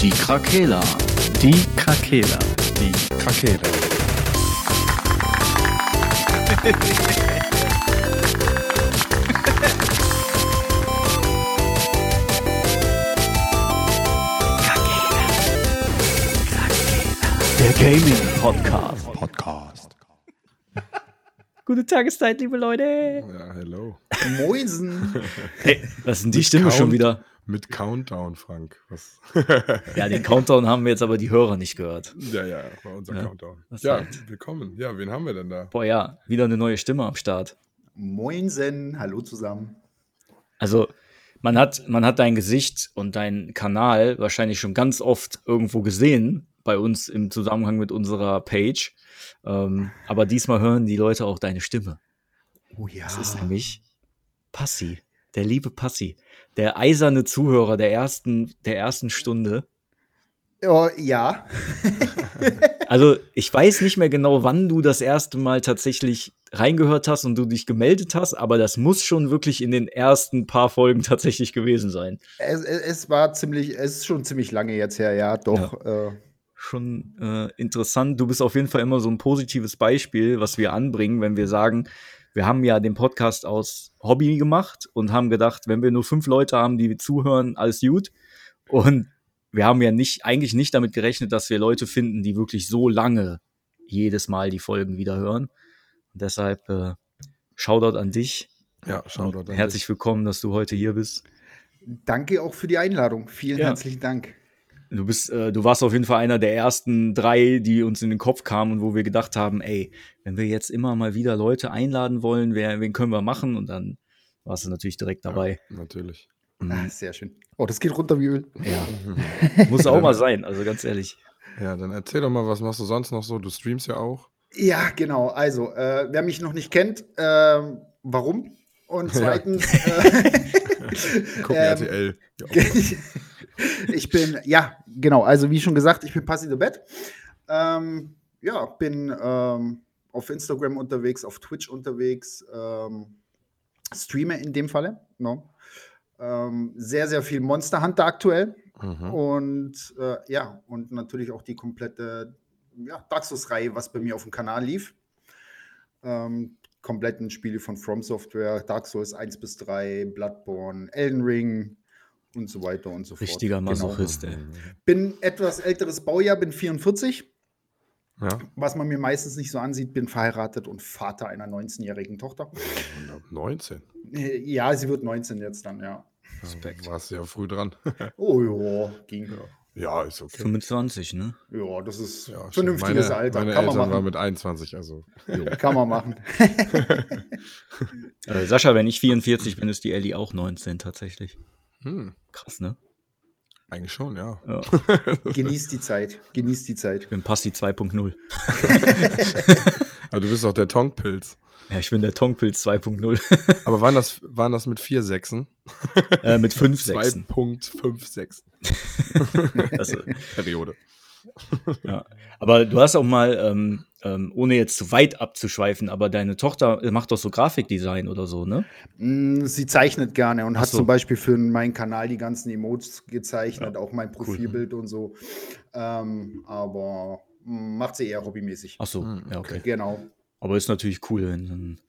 Die Krakela. Die Krakela. Die Krakela. Der Gaming Podcast. Podcast. Gute Tageszeit, liebe Leute. Ja, hello. Moinsen. Hey, was ist denn die Stimme schon wieder? Mit Countdown, Frank. Was? Ja, den Countdown haben wir jetzt aber die Hörer nicht gehört. ja, ja, war unser Ja, Countdown. Ja, halt. willkommen. Ja, wen haben wir denn da? Boah, ja, wieder eine neue Stimme am Start. Moinsen. Hallo zusammen. Also, man hat, man hat dein Gesicht und deinen Kanal wahrscheinlich schon ganz oft irgendwo gesehen bei uns im Zusammenhang mit unserer Page. Ähm, aber diesmal hören die Leute auch deine Stimme. Oh ja. Das ist nämlich Passi, der liebe Passi, der eiserne Zuhörer der ersten, der ersten Stunde. Oh, ja. Also ich weiß nicht mehr genau, wann du das erste Mal tatsächlich reingehört hast und du dich gemeldet hast, aber das muss schon wirklich in den ersten paar Folgen tatsächlich gewesen sein. Es, es, es war ziemlich, es ist schon ziemlich lange jetzt her, ja, doch. Äh, Schon äh, interessant. Du bist auf jeden Fall immer so ein positives Beispiel, was wir anbringen, wenn wir sagen, wir haben ja den Podcast aus Hobby gemacht und haben gedacht, wenn wir nur fünf Leute haben, die zuhören, alles gut. Und wir haben ja nicht, eigentlich nicht damit gerechnet, dass wir Leute finden, die wirklich so lange jedes Mal die Folgen wieder hören. Und deshalb äh, Shoutout an dich. Ja, Shoutout an Herzlich willkommen, dass du heute hier bist. danke auch für die Einladung. Vielen Ja. herzlichen Dank. Du bist, äh, du warst auf jeden Fall einer der ersten drei, die uns in den Kopf kamen und wo wir gedacht haben, ey, wenn wir jetzt immer mal wieder Leute einladen wollen, wer, wen können wir machen? Und dann warst du natürlich direkt dabei. Ja, natürlich. Mhm. Ah, sehr schön. Oh, das geht runter wie Öl. Ja, muss auch mal sein, also ganz ehrlich. Ja, dann erzähl doch mal, was machst du sonst noch so? Du streamst ja auch. Ja, genau. Also, äh, wer mich noch nicht kennt, ähm, warum? Und zweitens, äh, Gucken Ähm, RTL. Ja, ich bin, ja, genau, also wie schon gesagt, ich bin Passi the Bett. Ähm, ja, bin ähm, auf Instagram unterwegs, auf Twitch unterwegs, ähm, streame in dem Falle. No? Ähm, sehr, sehr viel Monster Hunter aktuell. mhm. Und äh, ja, und natürlich auch die komplette ja, Dark Souls-Reihe, was bei mir auf dem Kanal lief. Ähm, kompletten Spiele von From Software, Dark Souls 1 bis 3, Bloodborne, Elden Ring und so weiter und so fort. Richtiger Genau. Masochist, ey. Bin etwas älteres Baujahr, bin 44, Ja, was man mir meistens nicht so ansieht, bin verheiratet und Vater einer 19-jährigen Tochter. 19. Äh, Ja, sie wird 19 jetzt dann, ja. Respekt. Warst du ja früh dran. Oh ja, ging. ja, ist okay. 25, ne? Ja, das ist Ja, vernünftiges meine, Alter. Meine Kann man Eltern waren machen. mit 21, also. Kann man machen. Äh, Sascha, wenn ich 44 bin, ist die Ellie auch 19 tatsächlich. Hm, Krass, ne? eigentlich schon, ja. Ja, Genießt die Zeit. Genießt die Zeit. ich bin Passi 2.0. Aber du bist auch der Tonkpilz. Ja, ich bin der Tongpilz 2.0. Aber waren das, waren das mit vier Sechsen? äh, mit 5 Sechsen. 2.56 Also, Periode. Ja. Aber du hast auch mal, ähm, ähm, ohne jetzt zu weit abzuschweifen, aber deine Tochter äh, macht doch so Grafikdesign oder so, ne? Mm, Sie zeichnet gerne und Ach hat so. zum Beispiel für meinen Kanal die ganzen Emotes gezeichnet, auch mein Profilbild und so. Ähm, aber mm, macht sie eher hobbymäßig. Ach so, Hm, ja, okay. Genau. Aber ist natürlich cool, wenn dann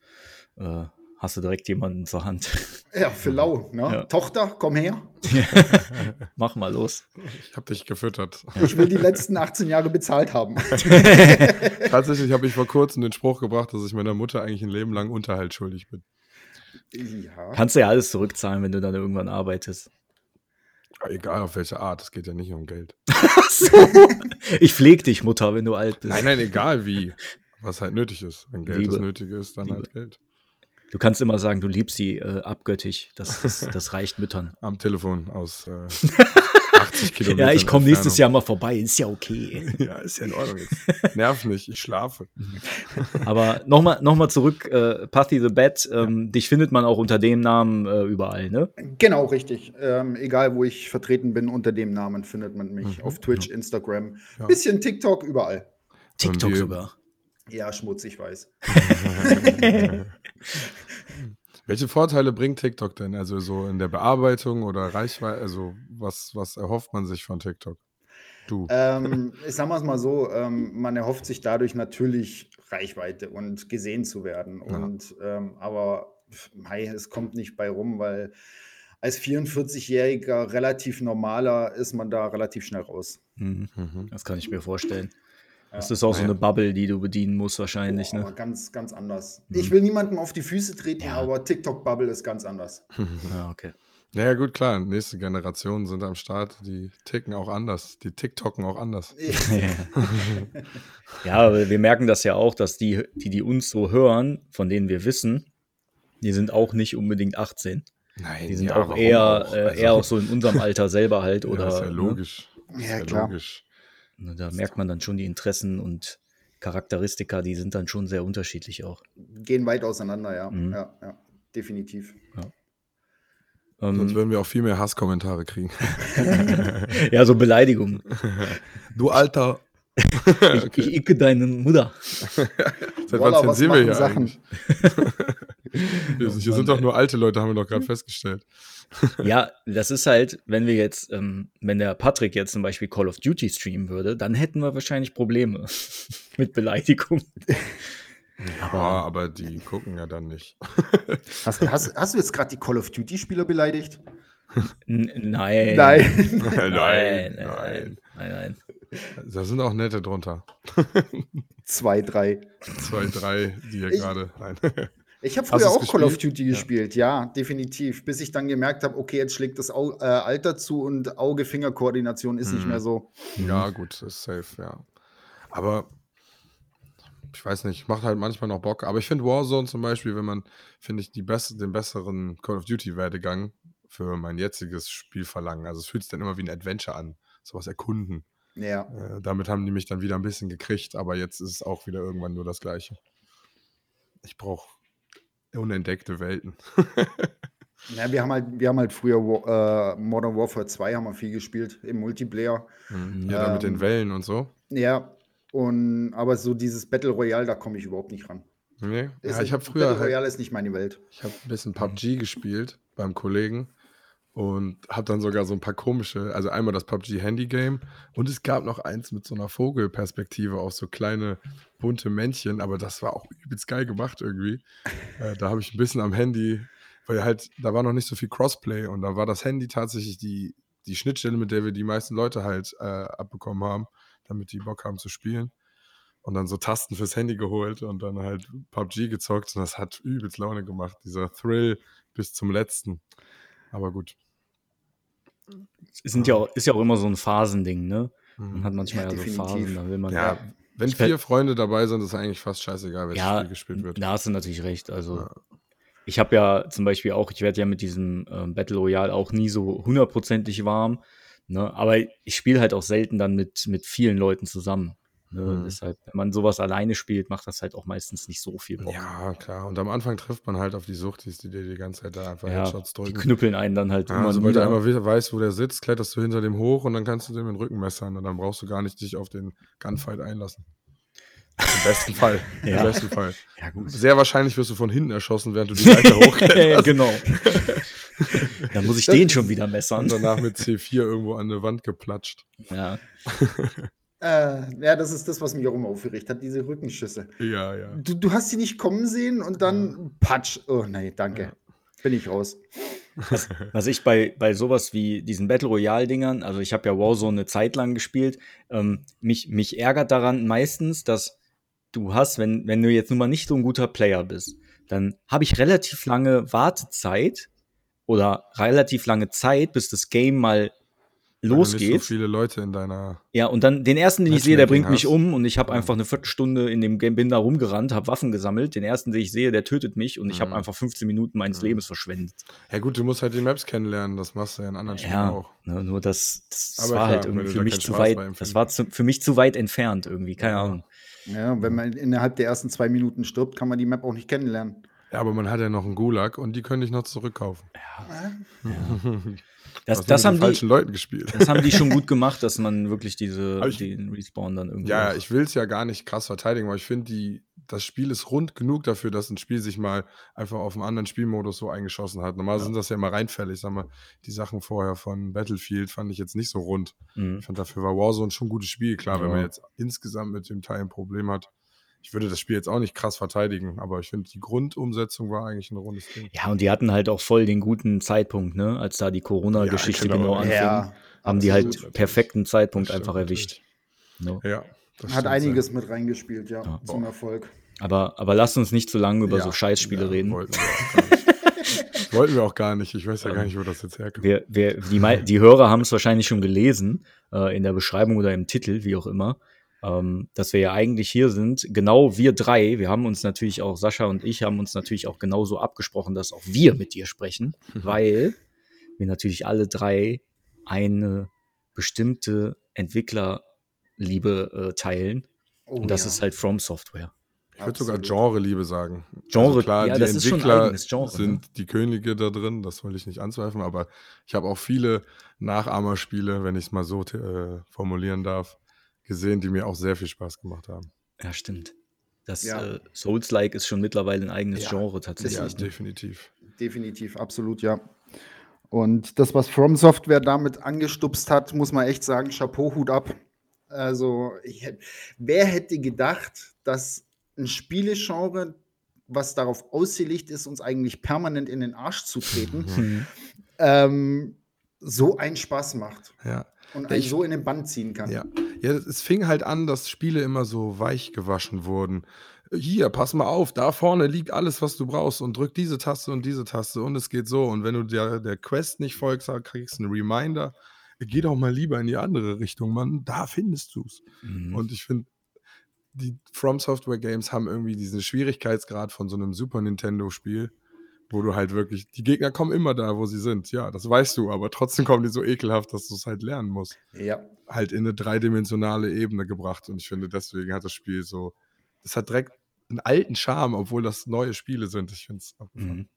äh, hast du direkt jemanden zur Hand. Ja, für lau. Ne? Ja. Tochter, komm her. Mach mal los. Ich habe dich gefüttert. Ich will die letzten 18 Jahre bezahlt haben. Tatsächlich habe ich vor kurzem den Spruch gebracht, dass ich meiner Mutter eigentlich ein Leben lang Unterhalt schuldig bin. ja. Kannst du ja alles zurückzahlen, wenn du dann irgendwann arbeitest. Egal auf welche Art, es geht ja nicht um Geld. Ach so. Ich pfleg dich, Mutter, wenn du alt bist. Nein, nein, egal wie. Was halt nötig ist. Wenn Geld Liebe. das Nötige ist, dann Liebe. halt Geld. Du kannst immer sagen, du liebst sie äh, abgöttisch. Das, das, das reicht Müttern. Am Telefon aus äh, 80 Kilometern. Ja, ich komme nächstes Jahr mal vorbei. Ist ja okay. Ja, ist ja in Ordnung jetzt. Nerv nicht, ich schlafe. Aber nochmal noch mal zurück, äh, Pathy the Bat, ähm, dich findet man auch unter dem Namen äh, überall, ne? Genau, richtig. Ähm, egal, wo ich vertreten bin, unter dem Namen findet man mich. Mhm, Auf Twitch, Instagram, Ja. bisschen TikTok, überall. TikTok sogar. Ja, schmutzig weiß. Welche Vorteile bringt TikTok denn? Also so in der Bearbeitung oder Reichweite? Also was, was erhofft man sich von TikTok? Du. Ähm, sagen wir es mal so, ähm, man erhofft sich dadurch natürlich Reichweite und gesehen zu werden. Ja. Und ähm, aber mei, es kommt nicht bei rum, weil als 44-Jähriger relativ normaler ist man da relativ schnell raus. Mhm. Mhm. Das kann ich mir vorstellen. Das Ja. ist auch so Naja. eine Bubble, die du bedienen musst wahrscheinlich. Aber Ne? ganz, ganz anders. Mhm. Ich will niemandem auf die Füße treten, Ja. aber TikTok-Bubble ist ganz anders. Ja, okay. Naja, gut, klar. Nächste Generationen sind am Start. Die ticken auch anders. Die TikToken auch anders. ja, aber wir merken das ja auch, dass die, die, die uns so hören, von denen wir wissen, die sind auch nicht unbedingt 18. Nein, Die sind ja, auch eher, auch? Äh, Also, eher auch so in unserem Alter selber halt. ja, Oder, ist ja ne? logisch. Ist Ja, klar. logisch. Ne, Da merkt man dann schon die Interessen und Charakteristika, die sind dann schon sehr unterschiedlich auch. Gehen weit auseinander, ja. Mhm. Ja, ja. Definitiv. Sonst Ähm, würden wir auch viel mehr Hasskommentare kriegen. ja, so Beleidigungen. du Alter. Ich, ich icke deine Mutter. Seit wann was zensieren wir machen hier Sachen? hier sind doch nur alte Leute, haben wir doch gerade festgestellt. Ja, das ist halt, wenn wir jetzt, ähm, wenn der Patrick jetzt zum Beispiel Call of Duty streamen würde, dann hätten wir wahrscheinlich Probleme mit Beleidigung. Aber, aber die gucken ja dann nicht. Hast, hast, hast du jetzt gerade die Call of Duty-Spieler beleidigt? N nein. Nein. Nein, nein, nein, nein, nein. Da sind auch nette drunter. Zwei, drei. Zwei, drei, die hier gerade. Nein. Ich habe früher auch Call of gespielt? Duty Ja. gespielt, ja, definitiv. Bis ich dann gemerkt habe, okay, jetzt schlägt das Au äh, Alter zu und Auge-Finger-Koordination ist nicht Mhm. mehr so. Ja, gut, ist safe, ja. Aber ich weiß nicht, macht halt manchmal noch Bock. Aber ich finde Warzone zum Beispiel, wenn man, finde ich, die best den besseren Call of Duty-Werdegang für mein jetziges Spiel verlangen. Also es fühlt sich dann immer wie ein Adventure an. Sowas erkunden. Ja. Äh, damit haben die mich dann wieder ein bisschen gekriegt, aber jetzt ist es auch wieder irgendwann nur das Gleiche. Ich brauche unentdeckte Welten. ja wir, haben halt, wir haben halt früher äh, Modern Warfare 2 haben wir viel gespielt im Multiplayer. Mhm. Ja, da mit den Ähm, Wellen und so. Ja, und aber so dieses Battle Royale, da komme ich überhaupt nicht ran. Nee. Ist Ja, ich habe früher Battle halt, Royale ist nicht meine Welt. Ich habe ein bisschen PUBG gespielt beim Kollegen und habe dann sogar so ein paar komische, also einmal das PUBG Handy Game und es gab noch eins mit so einer Vogelperspektive auf so kleine bunte Männchen, aber das war auch übelst geil gemacht irgendwie. äh, da habe ich ein bisschen am Handy, weil halt, da war noch nicht so viel Crossplay und da war das Handy tatsächlich die, die Schnittstelle, mit der wir die meisten Leute halt äh, abbekommen haben, damit die Bock haben zu spielen. Und dann so Tasten fürs Handy geholt und dann halt PUBG gezockt und das hat übelst Laune gemacht. Dieser Thrill bis zum letzten. Aber gut. Es sind ja auch, ist ja auch immer so ein Phasending, ne? Man Mhm. hat manchmal Ja, ja, so. Phasen, da will man. Ja, wenn Ich- vier Freunde dabei sind, ist eigentlich fast scheißegal, welches ja, Spiel gespielt wird. da hast du natürlich recht. Also, Ja. ich habe ja zum Beispiel auch, ich werde ja mit diesem ähm, Battle Royale auch nie so hundertprozentig warm. Ne? Aber ich spiele halt auch selten dann mit, mit vielen Leuten zusammen. Ne? Mhm. Deshalb, wenn man sowas alleine spielt, macht das halt auch meistens nicht so viel Bock. Ja, klar. Und am Anfang trifft man halt auf die Suchtis, die dir die ganze Zeit da einfach Ja, Headshots die drücken. knüppeln einen dann halt Ja, immer sobald du einmal we- weißt, wo der sitzt, kletterst du hinter dem hoch und dann kannst du dem den Rücken messern und dann brauchst du gar nicht dich auf den Gunfight einlassen. Im besten Fall. Ja. Im besten Fall. Ja, gut. Sehr wahrscheinlich wirst du von hinten erschossen, während du die Leiter hochkletterst. genau. dann muss ich den schon wieder messern. Und danach mit C4 irgendwo an eine Wand geplatscht. Ja. Äh, ja, das ist das, was mich auch immer aufgeregt hat, diese Rückenschüsse. Ja, ja. Du, du hast sie nicht kommen sehen und dann patsch. Oh nee, danke. Ja. Bin ich raus. Was ich bei, bei sowas wie diesen Battle Royale-Dingern, also ich habe ja Warzone eine Zeit lang gespielt, ähm, mich, mich ärgert daran meistens, dass du hast, wenn, wenn du jetzt nun mal nicht so ein guter Player bist, dann habe ich relativ lange Wartezeit oder relativ lange Zeit, bis das Game mal Losgeht. Nicht so viele Leute in deiner. Ja, und dann den ersten, den ich sehe, der bringt mich hast. um und ich habe Ja. einfach eine Viertelstunde in dem Game, bin da rumgerannt, habe Waffen gesammelt. Den ersten, den ich sehe, der tötet mich und ich habe Mhm. einfach 15 Minuten meines Mhm. Lebens verschwendet. Ja, gut, du musst halt die Maps kennenlernen. Das machst du ja in anderen Spielen Ja, auch. ne, nur das, das, war klar, halt irgendwie für mich zu Spaß weit, das war zu, für mich zu weit entfernt irgendwie, keine Ja. Ahnung. Ja, wenn man innerhalb der ersten zwei Minuten stirbt, kann man die Map auch nicht kennenlernen. Ja, aber man hat ja noch einen Gulag und die können dich noch zurückkaufen. Das, Du das, nur haben falschen die, Leuten gespielt. das haben die schon gut gemacht, dass man wirklich diese, ich- den Respawn dann irgendwie. Ja, auch- ich will es ja gar nicht krass verteidigen, aber ich finde das Spiel ist rund genug dafür, dass ein Spiel sich mal einfach auf einen anderen Spielmodus so eingeschossen hat. Normal Ja. sind das ja immer reinfällig. Sag mal, die Sachen vorher von Battlefield fand ich jetzt nicht so rund. Mhm. Ich fand dafür war Warzone schon ein gutes Spiel. Klar, wenn man Ja. jetzt insgesamt mit dem Teil ein Problem hat. Ich würde das Spiel jetzt auch nicht krass verteidigen, aber ich finde, die Grundumsetzung war eigentlich ein rundes Ding. Ja, und die hatten halt auch voll den guten Zeitpunkt, ne? Als da die Corona-Geschichte Ja, genau. genau anfing, Ja, haben die halt perfekten Zeitpunkt einfach erwischt. Ne? Ja, das Hat einiges mit reingespielt, ja, Ja. zum Erfolg. Aber, aber lasst uns nicht zu lange über Ja, so Scheißspiele ja, reden. Wollten wir, auch gar nicht. wollten wir auch gar nicht. Ich weiß ja gar nicht, wo das jetzt herkommt. Wir, wir, die, die Hörer haben es wahrscheinlich schon gelesen, äh, in der Beschreibung oder im Titel, wie auch immer, ähm, dass wir ja eigentlich hier sind. Genau wir drei, wir haben uns natürlich auch, Sascha und ich haben uns natürlich auch genauso abgesprochen, dass auch wir mit dir sprechen, weil wir natürlich alle drei eine bestimmte Entwicklerliebe äh, teilen. Oh, und das ja. ist halt From Software. Ich würde sogar. Genre-Liebe sagen. Genre, also klar, ja, die das ist schon ein Entwickler Genre, ne? sind die Könige da drin, das will ich nicht anzweifeln, aber ich habe auch viele Nachahmerspiele, wenn ich es mal so äh, formulieren darf, gesehen, die mir auch sehr viel Spaß gemacht haben. Ja, stimmt. Das Ja. äh, Souls-like ist schon mittlerweile ein eigenes Ja. Genre Ja, tatsächlich. ne? definitiv. Definitiv, absolut, ja. Und das, was From Software damit angestupst hat, muss man echt sagen, Chapeau, Hut ab. Also, ich, hätt- wer hätte gedacht, dass ein Spielegenre, was darauf ausgelegt ist, uns eigentlich permanent in den Arsch zu treten, Mhm. ähm, so einen Spaß macht Ja. und einen Ich- so in den Band ziehen kann. Ja. Ja, es fing halt an, dass Spiele immer so weich gewaschen wurden. Hier, pass mal auf, da vorne liegt alles, was du brauchst und drück diese Taste und diese Taste und es geht so. Und wenn du der, der Quest nicht folgst, dann kriegst du einen Reminder. Geh doch mal lieber in die andere Richtung, Mann. Da findest du's. Mhm. Und ich finde, die From Software Games haben irgendwie diesen Schwierigkeitsgrad von so einem Super Nintendo Spiel, wo du halt wirklich, die Gegner kommen immer da, wo sie sind. Ja, das weißt du, aber trotzdem kommen die so ekelhaft, dass du es halt lernen musst Ja. halt in eine dreidimensionale Ebene gebracht. Und ich finde, deswegen hat das Spiel so, es hat direkt einen alten Charme, obwohl das neue Spiele sind. Ich finde es. Mhm.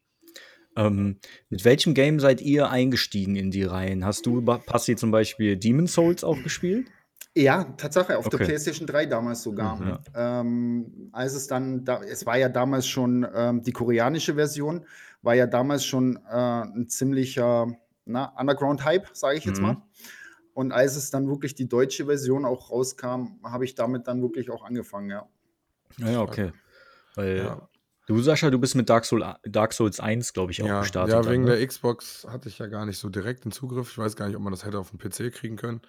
Ähm, mit welchem Game seid ihr eingestiegen in die Reihen? Hast du, Passi, zum Beispiel Demon Souls auch gespielt? Ja, Tatsache, auf der Okay. PlayStation 3 damals sogar. Mhm. Ähm, als es dann, da, es war ja damals schon ähm, die koreanische Version, war ja damals schon äh, ein ziemlicher Underground-Hype, sage ich jetzt Mhm. mal. Und als es dann wirklich die deutsche Version auch rauskam, habe ich damit dann wirklich auch angefangen, ja. Ja, okay. Weil Ja. du, Sascha, du bist mit Dark, Soul, Dark Souls 1, glaube ich, auch Ja, gestartet. ja, dann, wegen ne? der Xbox hatte ich ja gar nicht so direkt den Zugriff. Ich weiß gar nicht, ob man das hätte auf dem PC kriegen können,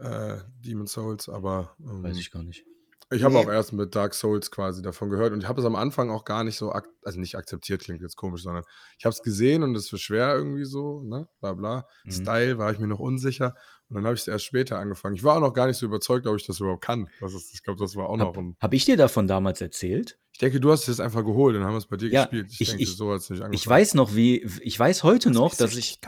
äh, Demon's Souls, aber ähm, Weiß ich gar nicht. Ich habe Nee. auch erst mit Dark Souls quasi davon gehört und ich habe es am Anfang auch gar nicht so, ak also nicht akzeptiert, klingt jetzt komisch, sondern ich habe es gesehen und es war schwer irgendwie so, ne, bla bla. Mhm. Style war ich mir noch unsicher und dann habe ich es erst später angefangen. Ich war auch noch gar nicht so überzeugt, ob ich das überhaupt kann. Das ist, ich glaube, das war auch noch Hab, ein. hab ich dir davon damals erzählt? Ich denke, du hast es jetzt einfach geholt und haben es bei dir Ja, gespielt. Ich, ich- denke, ich- so hat es nicht angefangen. Ich weiß noch, wie, ich weiß heute noch, dass ich,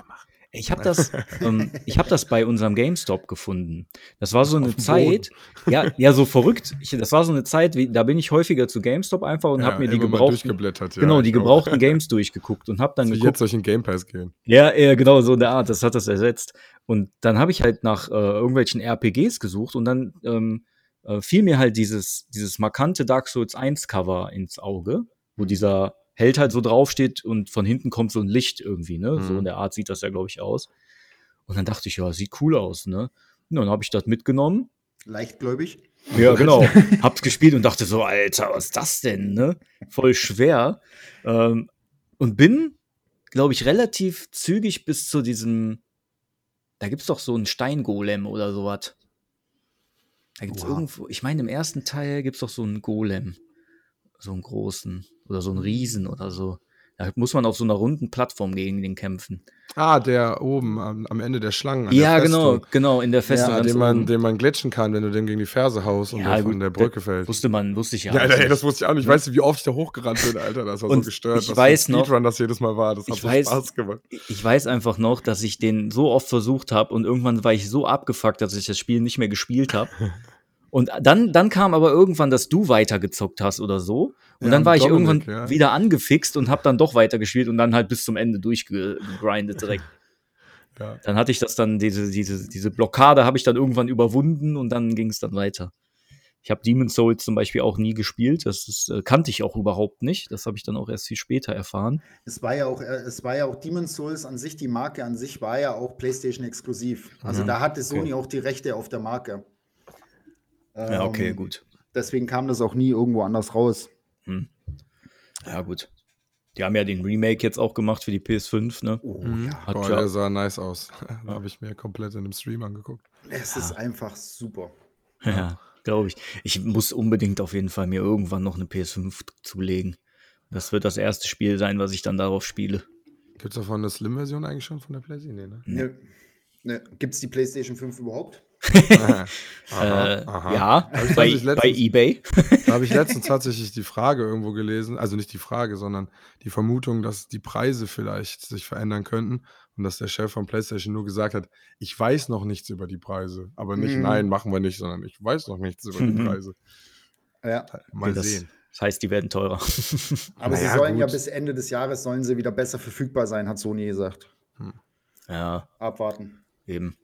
ich habe das, ähm, ich habe das bei unserem GameStop gefunden. Das war so eine Zeit, ja, ja, so verrückt. Ich, das war so eine Zeit, wie, da bin ich häufiger zu GameStop einfach und ja, habe mir die gebrauchten. Ja, genau, die gebrauchten Games durchgeguckt und habe dann geguckt, jetzt durch den Game Pass gehen. Ja, ja, genau, so in der Art, das hat das ersetzt. Und dann habe ich halt nach äh, irgendwelchen RPGs gesucht und dann ähm, äh, fiel mir halt dieses, dieses markante Dark Souls 1 Cover ins Auge, wo dieser Held halt so draufsteht und von hinten kommt so ein Licht irgendwie, ne? So Mhm. in der Art sieht das ja, glaube ich, aus. Und dann dachte ich, ja, sieht cool aus, ne? Ja, dann habe ich das mitgenommen. Leichtgläubig. Ja, genau. Hab's gespielt und dachte so, Alter, was ist das denn, ne? Voll schwer. Ähm, und bin, glaube ich, relativ zügig bis zu diesem, da gibt's doch so einen Steingolem oder sowas. Da gibt's Oha. irgendwo, ich meine, im ersten Teil gibt's doch so einen Golem. So einen großen. Oder so einen Riesen oder so. Da muss man auf so einer runden Plattform gegen den kämpfen. Ah, der oben am, am Ende der Schlangen. an Ja, der genau, genau, in der Festung. Ja, den man, oben. den man glitschen kann, wenn du den gegen die Ferse haust und Ja, der von gut, der Brücke fällt. Wusste man, wusste ich ja. Ja, ey, nicht. das wusste ich auch nicht. Ich weiß nicht, wie oft ich da hochgerannt bin, Alter. Das war Und so gestört. ich weiß ein noch- Speedrun das jedes Mal war. Das hat ich so weiß- Spaß gemacht. ich weiß einfach noch, dass ich den so oft versucht habe und irgendwann war ich so abgefuckt, dass ich das Spiel nicht mehr gespielt habe. Und dann, dann kam aber irgendwann, dass du weitergezockt hast oder so. Und Ja, dann war ich Dominik, irgendwann ja. wieder angefixt und habe dann doch weitergespielt und dann halt bis zum Ende durchgegrindet direkt. Ja. Dann hatte ich das dann, diese, diese, diese Blockade habe ich dann irgendwann überwunden und dann ging es dann weiter. Ich habe Demon's Souls zum Beispiel auch nie gespielt. Das ist, äh, kannte ich auch überhaupt nicht. Das habe ich dann auch erst viel später erfahren. Es war ja auch, äh, es war ja auch Demon's Souls an sich, die Marke an sich war ja auch PlayStation exklusiv. Also Mhm. da hatte Sony Okay. auch die Rechte auf der Marke. Ja, okay, Ähm, gut. Deswegen kam das auch nie irgendwo anders raus. Ja, gut. Die haben ja den Remake jetzt auch gemacht für die PS5, ne? Oh, Mhm. Hat Boah, ja- der sah nice aus. da habe ich mir komplett in dem Stream angeguckt. Es ist einfach super. Ja, glaube ich. Ich muss unbedingt auf jeden Fall mir irgendwann noch eine PS5 zulegen. Das wird das erste Spiel sein, was ich dann darauf spiele. Gibt es davon eine Slim-Version eigentlich schon von der PlayStation? Nee, ne? Ne, ne, Gibt es die PlayStation 5 überhaupt? Aha, äh, aha. Ja, bei, tatsächlich bei letztens- eBay. Da habe ich letztens tatsächlich die Frage irgendwo gelesen, also nicht die Frage, sondern die Vermutung, dass die Preise vielleicht sich verändern könnten und dass der Chef von PlayStation nur gesagt hat, ich weiß noch nichts über die Preise, aber nicht, Mhm. nein, machen wir nicht, sondern ich weiß noch nichts über die Mhm. Preise. Ja. Mal das, sehen. das heißt, die werden teurer. Aber sie Naja, sollen ja gut. bis Ende des Jahres sollen sie wieder besser verfügbar sein, hat Sony gesagt. ja, Abwarten. eben.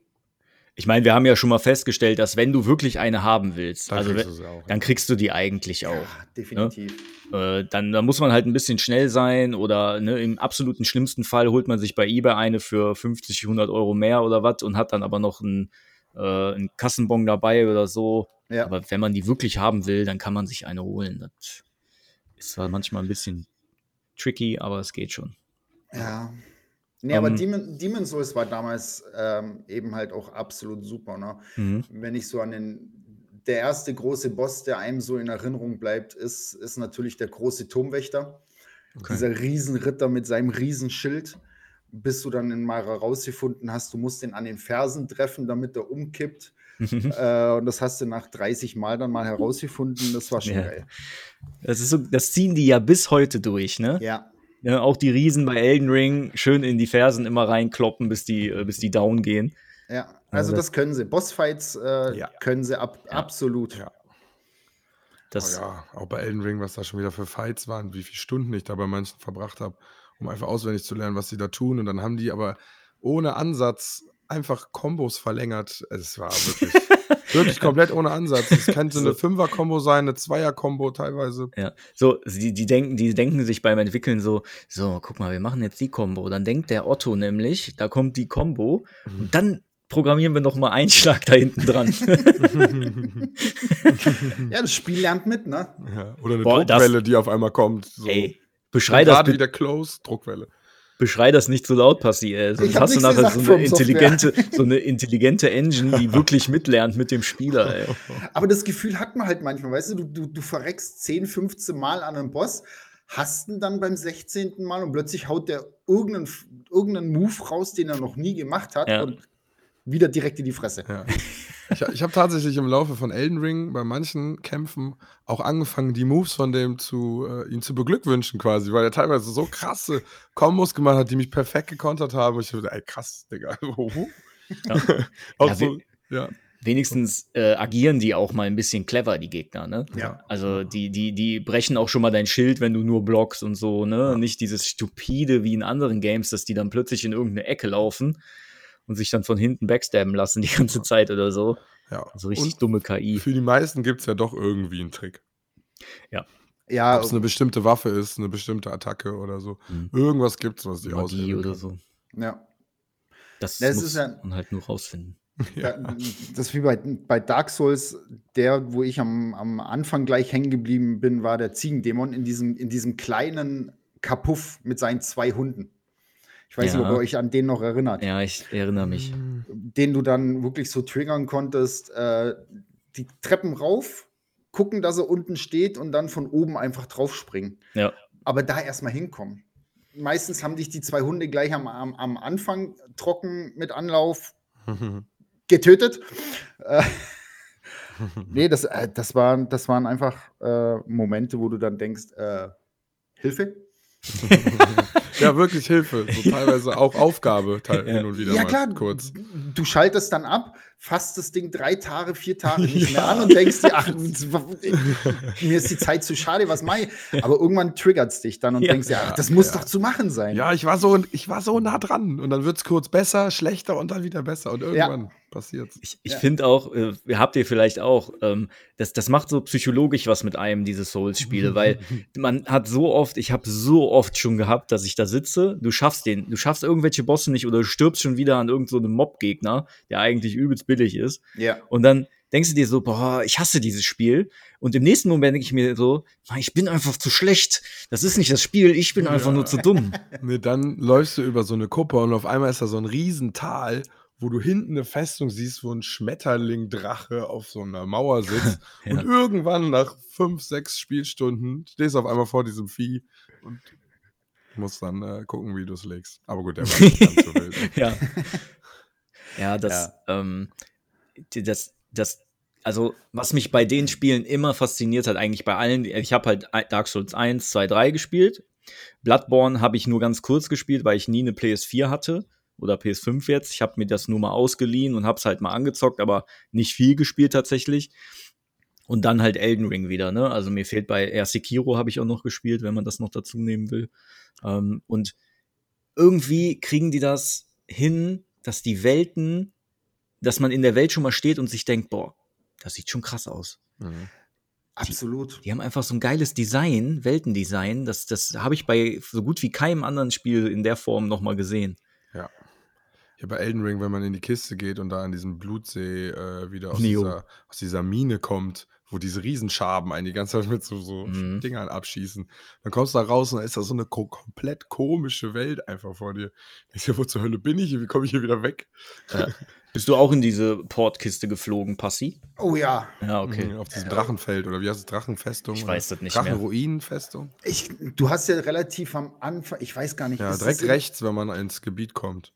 Ich meine, wir haben ja schon mal festgestellt, dass wenn du wirklich eine haben willst, Dann also kriegst we- du sie auch. dann kriegst du die eigentlich auch. Ja, definitiv. Äh, dann, dann muss man halt ein bisschen schnell sein oder ne, im absoluten schlimmsten Fall holt man sich bei eBay eine für 50, 100 Euro mehr oder was und hat dann aber noch einen, äh, einen Kassenbon dabei oder so. Ja. Aber wenn man die wirklich haben will, dann kann man sich eine holen. Das ist zwar manchmal ein bisschen tricky, aber es geht schon. Ja. Nee, aber Ähm, Demon, Demon's Souls war damals ähm, eben halt auch absolut super. Ne? Mhm. Wenn ich so an den. Der erste große Boss, der einem so in Erinnerung bleibt, ist, ist natürlich der große Turmwächter. Okay. Dieser Riesenritter mit seinem Riesenschild. Bis du dann mal herausgefunden hast, du musst den an den Fersen treffen, damit er umkippt. äh, und das hast du nach 30 Mal dann mal herausgefunden. Das war schon Ja. geil. Das, ist so, das ziehen die ja bis heute durch, ne? Ja. Ja, auch die Riesen bei Elden Ring schön in die Fersen immer reinkloppen, bis die, äh, bis die down gehen. Ja, also Also das können sie. Bossfights äh, Ja. können sie ab, absolut. Ja. Das, Oh ja, auch bei Elden Ring, was da schon wieder für Fights waren, wie viele Stunden ich da bei manchen verbracht habe, um einfach auswendig zu lernen, was sie da tun. Und dann haben die aber ohne Ansatz einfach Kombos verlängert. Es war wirklich, wirklich komplett ohne Ansatz. Es könnte eine So. Fünfer-Kombo sein, eine Zweier-Kombo teilweise. Ja, so, die, die, denken, die denken sich beim Entwickeln so, so, guck mal, wir machen jetzt die Combo. Dann denkt der Otto nämlich, da kommt die Combo Mhm. und dann programmieren wir noch mal einen Schlag da hinten dran. Ja, das Spiel lernt mit, ne? Ja, oder eine Boah, das- Druckwelle, die auf einmal kommt. So. Ey, beschrei das, Gerade wieder close, Druckwelle. Beschrei das nicht so laut, Passi. Ey. Sonst hast du nachher so eine, intelligente, so eine intelligente Engine, die wirklich mitlernt mit dem Spieler. Ey. Aber das Gefühl hat man halt manchmal, weißt du, du, du, du verreckst 10, 15 Mal an einem Boss, hast ihn dann beim 16. Mal und plötzlich haut der irgendeinen, irgendeinen Move raus, den er noch nie gemacht hat Ja. und wieder direkt in die Fresse. Ja. Ich, ich habe tatsächlich im Laufe von Elden Ring bei manchen Kämpfen auch angefangen, die Moves von dem zu äh, ihn zu beglückwünschen quasi, weil er teilweise so krasse Kombos gemacht hat, die mich perfekt gekontert haben. Und ich dachte, ey, krass, Digga. Ja. auch Ja, so, ja. Wenigstens äh, agieren die auch mal ein bisschen clever, die Gegner, ne? Ja. Also die, die, die brechen auch schon mal dein Schild, wenn du nur blockst und so, ne? Nicht dieses stupide wie in anderen Games, dass die dann plötzlich in irgendeineEcke laufen und sich dann von hinten backstabben lassen die ganze Zeit oder so. ja. Also richtig Und dumme KI. für die meisten gibt es ja doch irgendwie einen Trick. Ja, Ob es eine bestimmte Waffe ist, eine bestimmte Attacke oder so. Mhm. Irgendwas gibt es, was die Magie oder so. ja. Das, Das muss ist ja- man halt nur rausfinden. Ja. Da, das ist wie bei, bei Dark Souls, der, wo ich am, am Anfang gleich hängen geblieben bin, war der Ziegendämon in diesem, in diesem kleinen Kapuff mit seinen zwei Hunden. Ich weiß Ja. nicht, ob ihr euch an den noch erinnert. Ja, ich erinnere mich. Mhm. Den du dann wirklich so triggern konntest. Äh, die Treppen rauf, gucken, dass er unten steht und dann von oben einfach draufspringen. Ja. Aber da erstmal hinkommen. Meistens haben dich die zwei Hunde gleich am, am, am Anfang trocken mit Anlauf getötet. Äh, nee, das, äh, das, waren, das waren einfach äh, Momente, wo du dann denkst, äh, Hilfe? Ja, wirklich Hilfe. So teilweise auch Aufgabe teil- Ja. hin und wieder Ja, mal klar. kurz. Du schaltest dann ab, fasst das Ding drei Tage, vier Tage nicht mehr Ja. an und denkst dir, ach, mir ist die Zeit zu schade, was mache ich? Aber irgendwann triggert es dich dann und Ja. denkst dir, ach, das muss Ja. doch zu machen sein. Ja, ich war so, ich war so nah dran. Und dann wird es kurz besser, schlechter und dann wieder besser. Und irgendwann passiert's. Ich, ich Ja. finde auch, äh, habt ihr vielleicht auch, ähm, das, das macht so psychologisch was mit einem, diese Souls-Spiele, weil man hat so oft, ich habe so oft schon gehabt, dass ich da sitze, du schaffst den, du schaffst irgendwelche Bosse nicht oder du stirbst schon wieder an irgendeinem so einem Mob-Gegner, der eigentlich übelst billig ist. Ja. Und dann denkst du dir so, boah, ich hasse dieses Spiel. Und im nächsten Moment denke ich mir so, "Ah, ich bin einfach zu schlecht. Das ist nicht das Spiel, ich bin einfach Ja. nur zu dumm. Nee, dann läufst du über so eine Kuppe und auf einmal ist da so ein Riesental, wo du hinten eine Festung siehst, wo ein Schmetterling-Drache auf so einer Mauer sitzt. Ja. Und irgendwann nach fünf, sechs Spielstunden stehst du auf einmal vor diesem Vieh und musst dann äh, gucken, wie du es legst. Aber gut, der war nicht ganz so wild. ja. Ja, das, Ähm, die- das, das, also, was mich bei den Spielen immer fasziniert hat, eigentlich bei allen, ich habe halt Dark Souls 1, 2, 3 gespielt. Bloodborne habe ich nur ganz kurz gespielt, weil ich nie eine PS4 hatte oder PS5 jetzt. Ich habe mir das nur mal ausgeliehen und habe es halt mal angezockt, aber nicht viel gespielt tatsächlich. Und dann halt Elden Ring wieder, ne? Also mir fehlt bei ja, Sekiro habe ich auch noch gespielt, wenn man das noch dazu nehmen will. Ähm, und irgendwie kriegen die das hin, dass die Welten, dass man in der Welt schon mal steht und sich denkt, boah, das sieht schon krass aus. Mhm. Absolut. Die haben einfach so ein geiles Design, Weltendesign, das, das habe ich bei so gut wie keinem anderen Spiel in der Form noch mal gesehen. Ja. Ja, bei Elden Ring, wenn man in die Kiste geht und da an diesem Blutsee äh, wieder aus dieser, aus dieser Mine kommt, wo diese Riesenschaben einen die ganze Zeit mit so, so Mhm. Dingern abschießen, dann kommst du da raus und da ist da so eine ko komplett komische Welt einfach vor dir. Ich so, wo zur Hölle bin ich? Wie komme ich hier wieder weg? Ja. Bist du auch in diese Portkiste geflogen, Passi? Oh ja. Ja, okay. Mhm, Auf diesem Drachenfeld oder wie heißt es? Drachenfestung? Ich weiß das nicht. Drachenruinenfestung? Ich, du hast ja relativ am Anfang, ich weiß gar nicht, Ja, ist direkt rechts, wenn man ins Gebiet kommt.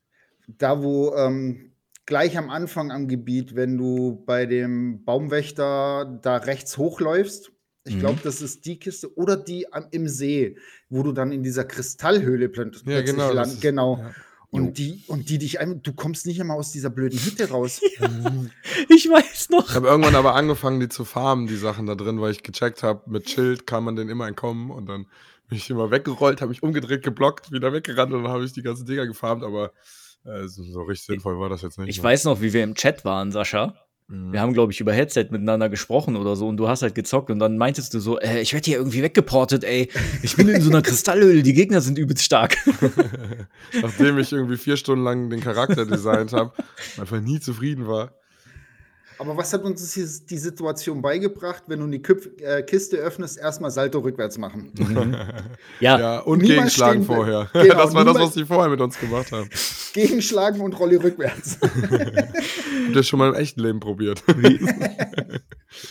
da wo ähm, gleich am Anfang am Gebiet, wenn du bei dem Baumwächter da rechts hochläufst, ich Mhm. glaube, das ist die Kiste oder die am, im See, wo du dann in dieser Kristallhöhle plöt Ja, plötzlich genau. das land, ist- genau. Ja. Und die, und die dich ein, du kommst nicht immer aus dieser blöden Hütte raus. Ich weiß noch. Ich habe irgendwann aber angefangen, die zu farmen, die Sachen da drin, weil ich gecheckt habe, mit Schild kann man denen immer entkommen und dann bin ich immer weggerollt, habe mich umgedreht, geblockt, wieder weggerannt und dann habe ich die ganzen Dinger gefarmt, aber äh, so, richtig sinnvoll war das jetzt nicht. Ich ne? weiß noch, wie wir im Chat waren, Sascha. Mhm. Wir haben, glaube ich, über Headset miteinander gesprochen oder so und du hast halt gezockt und dann meintest du so, äh, ich werde hier irgendwie weggeportet, ey. Ich bin in so einer Kristallhöhle, die Gegner sind übelst stark. Nachdem ich irgendwie vier Stunden lang den Charakter designt habe, einfach nie zufrieden war. Aber was hat uns die, die Situation beigebracht, wenn du die Küpf, äh, Kiste öffnest, erstmal Salto rückwärts machen? Ja, Ja, und Niemals gegenschlagen stehen vorher. Genau, das war das, was die vorher mit uns gemacht haben. Gegenschlagen und Rolle rückwärts. Habt ihr schon mal im echten Leben probiert?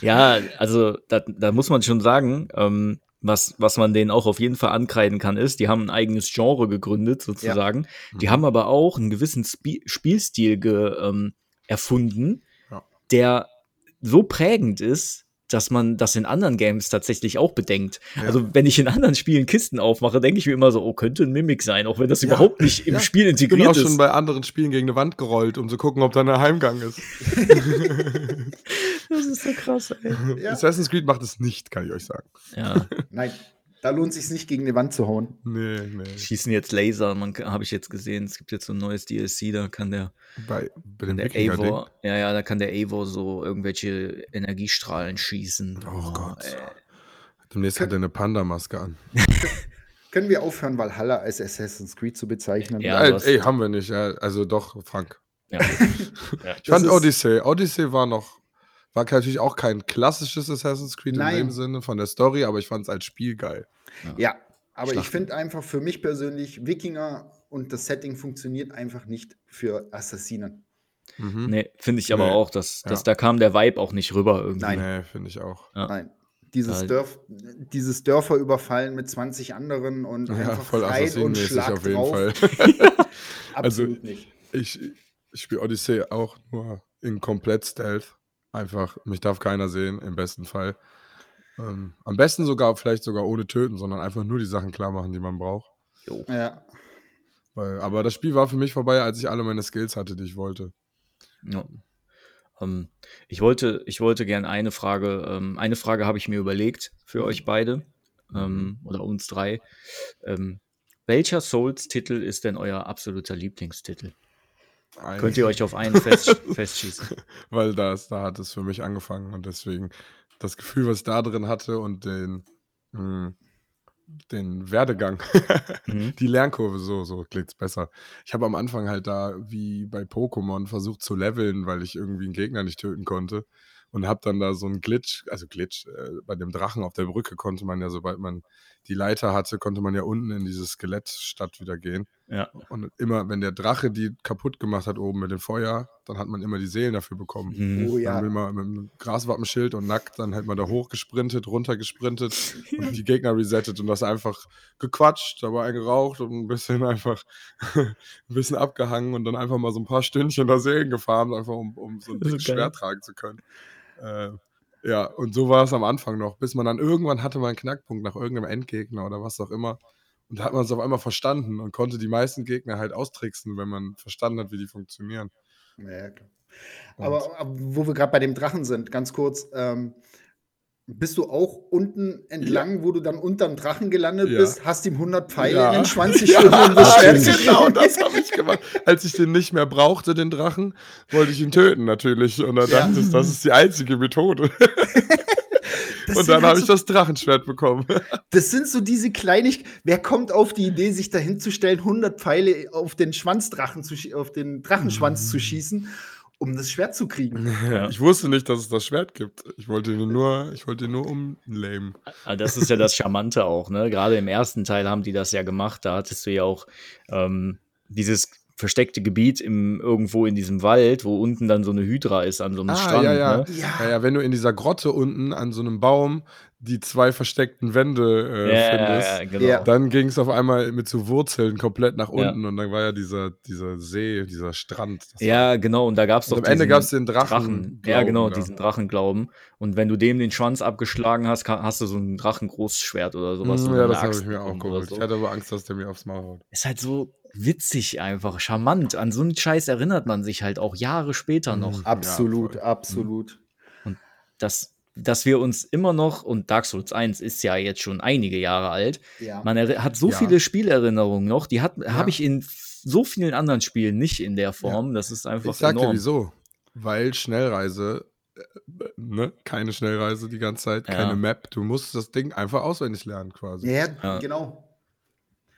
ja, also da, da muss man schon sagen, ähm, was, was man denen auch auf jeden Fall ankreiden kann, ist, die haben ein eigenes Genre gegründet, sozusagen. Die Mhm. haben aber auch einen gewissen Spi Spielstil ge, ähm, erfunden, Ja. Der so prägend ist, dass man das in anderen Games tatsächlich auch bedenkt. Ja. Also, wenn ich in anderen Spielen Kisten aufmache, denke ich mir immer so, oh, könnte ein Mimik sein, auch wenn das Ja, überhaupt nicht im ja. Spiel Ich bin integriert auch schon ist. bei anderen Spielen gegen eine Wand gerollt, um zu gucken, ob da ein Heimgang ist. Das ist so krass, ey. Ja. Assassin's Creed macht es nicht, kann ich euch sagen. Ja, Nein, da lohnt es sich nicht, gegen die Wand zu hauen. Nee, nee. schießen jetzt Laser, man habe ich jetzt gesehen, es gibt jetzt so ein neues DLC, da kann der, Bei, bei dem der. Eivor, ja, ja, da kann der Eivor so irgendwelche Energiestrahlen schießen. Oh Gott. ey. Demnächst hat er eine Panda-Maske an. Können wir aufhören, Valhalla als Assassin's Creed zu bezeichnen? Ja, ey, ey, haben wir nicht. Ja, also doch, Frank. Ja. Ich fand Odyssey. Odyssey war noch, war natürlich auch kein klassisches Assassin's Creed Nein. in dem Sinne von der Story, aber ich fand es als Spiel geil. Ja, aber ich Schlachten. finde einfach für mich persönlich, Wikinger und das Setting funktioniert einfach nicht für Assassinen. Mhm. Nee, finde ich aber Nee. auch, dass, dass Ja. da kam der Vibe auch nicht rüber irgendwie. Nein. Nee, finde ich auch. Ja. Nein. Dieses, Ja. Dörf, dieses Dörfer überfallen mit 20 anderen und Ja, einfach voll rein und Assassin-mäßig Schlag auf jeden drauf. Fall. Absolut Also- nicht. Ich, ich spiele Odyssey auch nur in komplett Stealth. Einfach, mich darf keiner sehen, im besten Fall. Ähm, am besten sogar, vielleicht sogar ohne töten, sondern einfach nur die Sachen klar machen, die man braucht. Jo. Ja. Weil, aber das Spiel war für mich vorbei, als ich alle meine Skills hatte, die ich wollte. Ja. Ähm, ich wollte, ich wollte gern eine Frage, ähm, eine Frage habe ich mir überlegt für euch beide ähm, oder uns drei. Ähm, welcher Souls-Titel ist denn euer absoluter Lieblingstitel? Ein- Könnt ihr euch auf einen fest, festschießen? weil das, da hat es für mich angefangen und deswegen das Gefühl, was ich da drin hatte und den, mh, den Werdegang, Mhm. die Lernkurve, so, so klingt's besser. Ich habe am Anfang halt da, wie bei Pokémon, versucht zu leveln, weil ich irgendwie einen Gegner nicht töten konnte und habe dann da so einen Glitch, also Glitch, äh, bei dem Drachen auf der Brücke konnte man ja, sobald man die Leiter hatte, konnte man ja unten in diese Skelettstadt wieder gehen. Ja. Und immer, wenn der Drache die kaputt gemacht hat oben mit dem Feuer, dann hat man immer die Seelen dafür bekommen. Mhm. Oh Dann ja. haben wir mal mit einem Graswappenschild und nackt dann halt mal da hochgesprintet, runtergesprintet und die Gegner resettet und das einfach gequatscht, dabei geraucht und ein bisschen einfach ein bisschen abgehangen und dann einfach mal so ein paar Stündchen da Seelen gefahren, einfach um, um so ein dickes geil. Schwert tragen zu können. Äh, ja, und so war es am Anfang noch, bis man dann irgendwann hatte man einen Knackpunkt nach irgendeinem Endgegner oder was auch immer. Und da hat man es auf einmal verstanden und konnte die meisten Gegner halt austricksen, wenn man verstanden hat, wie die funktionieren. Ja, klar. Aber, aber wo wir gerade bei dem Drachen sind, ganz kurz, ähm, bist du auch unten entlang, wo du dann unterm Drachen gelandet Ja. bist, hast ihm 100 Pfeile Ja. in den Schwanz Ja, geschoben und stimmt. genau, das habe ich gemacht. Als ich den nicht mehr brauchte, den Drachen, wollte ich ihn töten natürlich. Und dann Ja. dachte ich, das ist die einzige Methode. Und dann habe ich das Drachenschwert bekommen. das sind so diese Kleinigkeiten. Wer kommt auf die Idee, sich dahin zu stellen, 100 Pfeile auf den Schwanzdrachen zu auf den Drachenschwanz Mm. zu schießen, um das Schwert zu kriegen? Ja. Ich wusste nicht, dass es das Schwert gibt. Ich wollte ihn nur, ich wollte ihn nur umlamen. Ah, Das ist ja das Charmante auch, ne? Gerade im ersten Teil haben die das ja gemacht. Da hattest du ja auch ähm, dieses versteckte Gebiet im, irgendwo in diesem Wald, wo unten dann so eine Hydra ist an so einem Strand. Ah, ja, ja. Ne? Ja. Ja, ja, wenn du in dieser Grotte unten an so einem Baum die zwei versteckten Wände äh, Ja, findest, ja, genau. Ja. dann ging es auf einmal mit so Wurzeln komplett nach Ja. unten und dann war ja dieser, dieser See, dieser Strand. Ja, genau. Und da gab es doch am Ende diesen gab es den Drachen. Drachen. Ja, genau, diesen Drachenglauben. Und wenn du dem den Schwanz abgeschlagen hast, hast du so ein Drachengroßschwert oder sowas. Mm, oder ja, das habe ich mir auch geholt. so. Ich hatte aber Angst, dass der mir aufs Maul haut. Ist halt so witzig einfach, charmant. An so einen Scheiß erinnert man sich halt auch Jahre später noch. Mhm. Absolut, voll. absolut. Dass, dass wir uns immer noch, und Dark Souls 1 ist ja jetzt schon einige Jahre alt, Ja. man hat so Ja. viele Spielerinnerungen noch, die hat Ja. habe ich in so vielen anderen Spielen nicht in der Form. Das ist einfach Ich sag dir enorm. wieso. Weil Schnellreise, äh, ne, keine Schnellreise die ganze Zeit, Ja. keine Map. Du musst das Ding einfach auswendig lernen quasi. Ja, Ja. genau.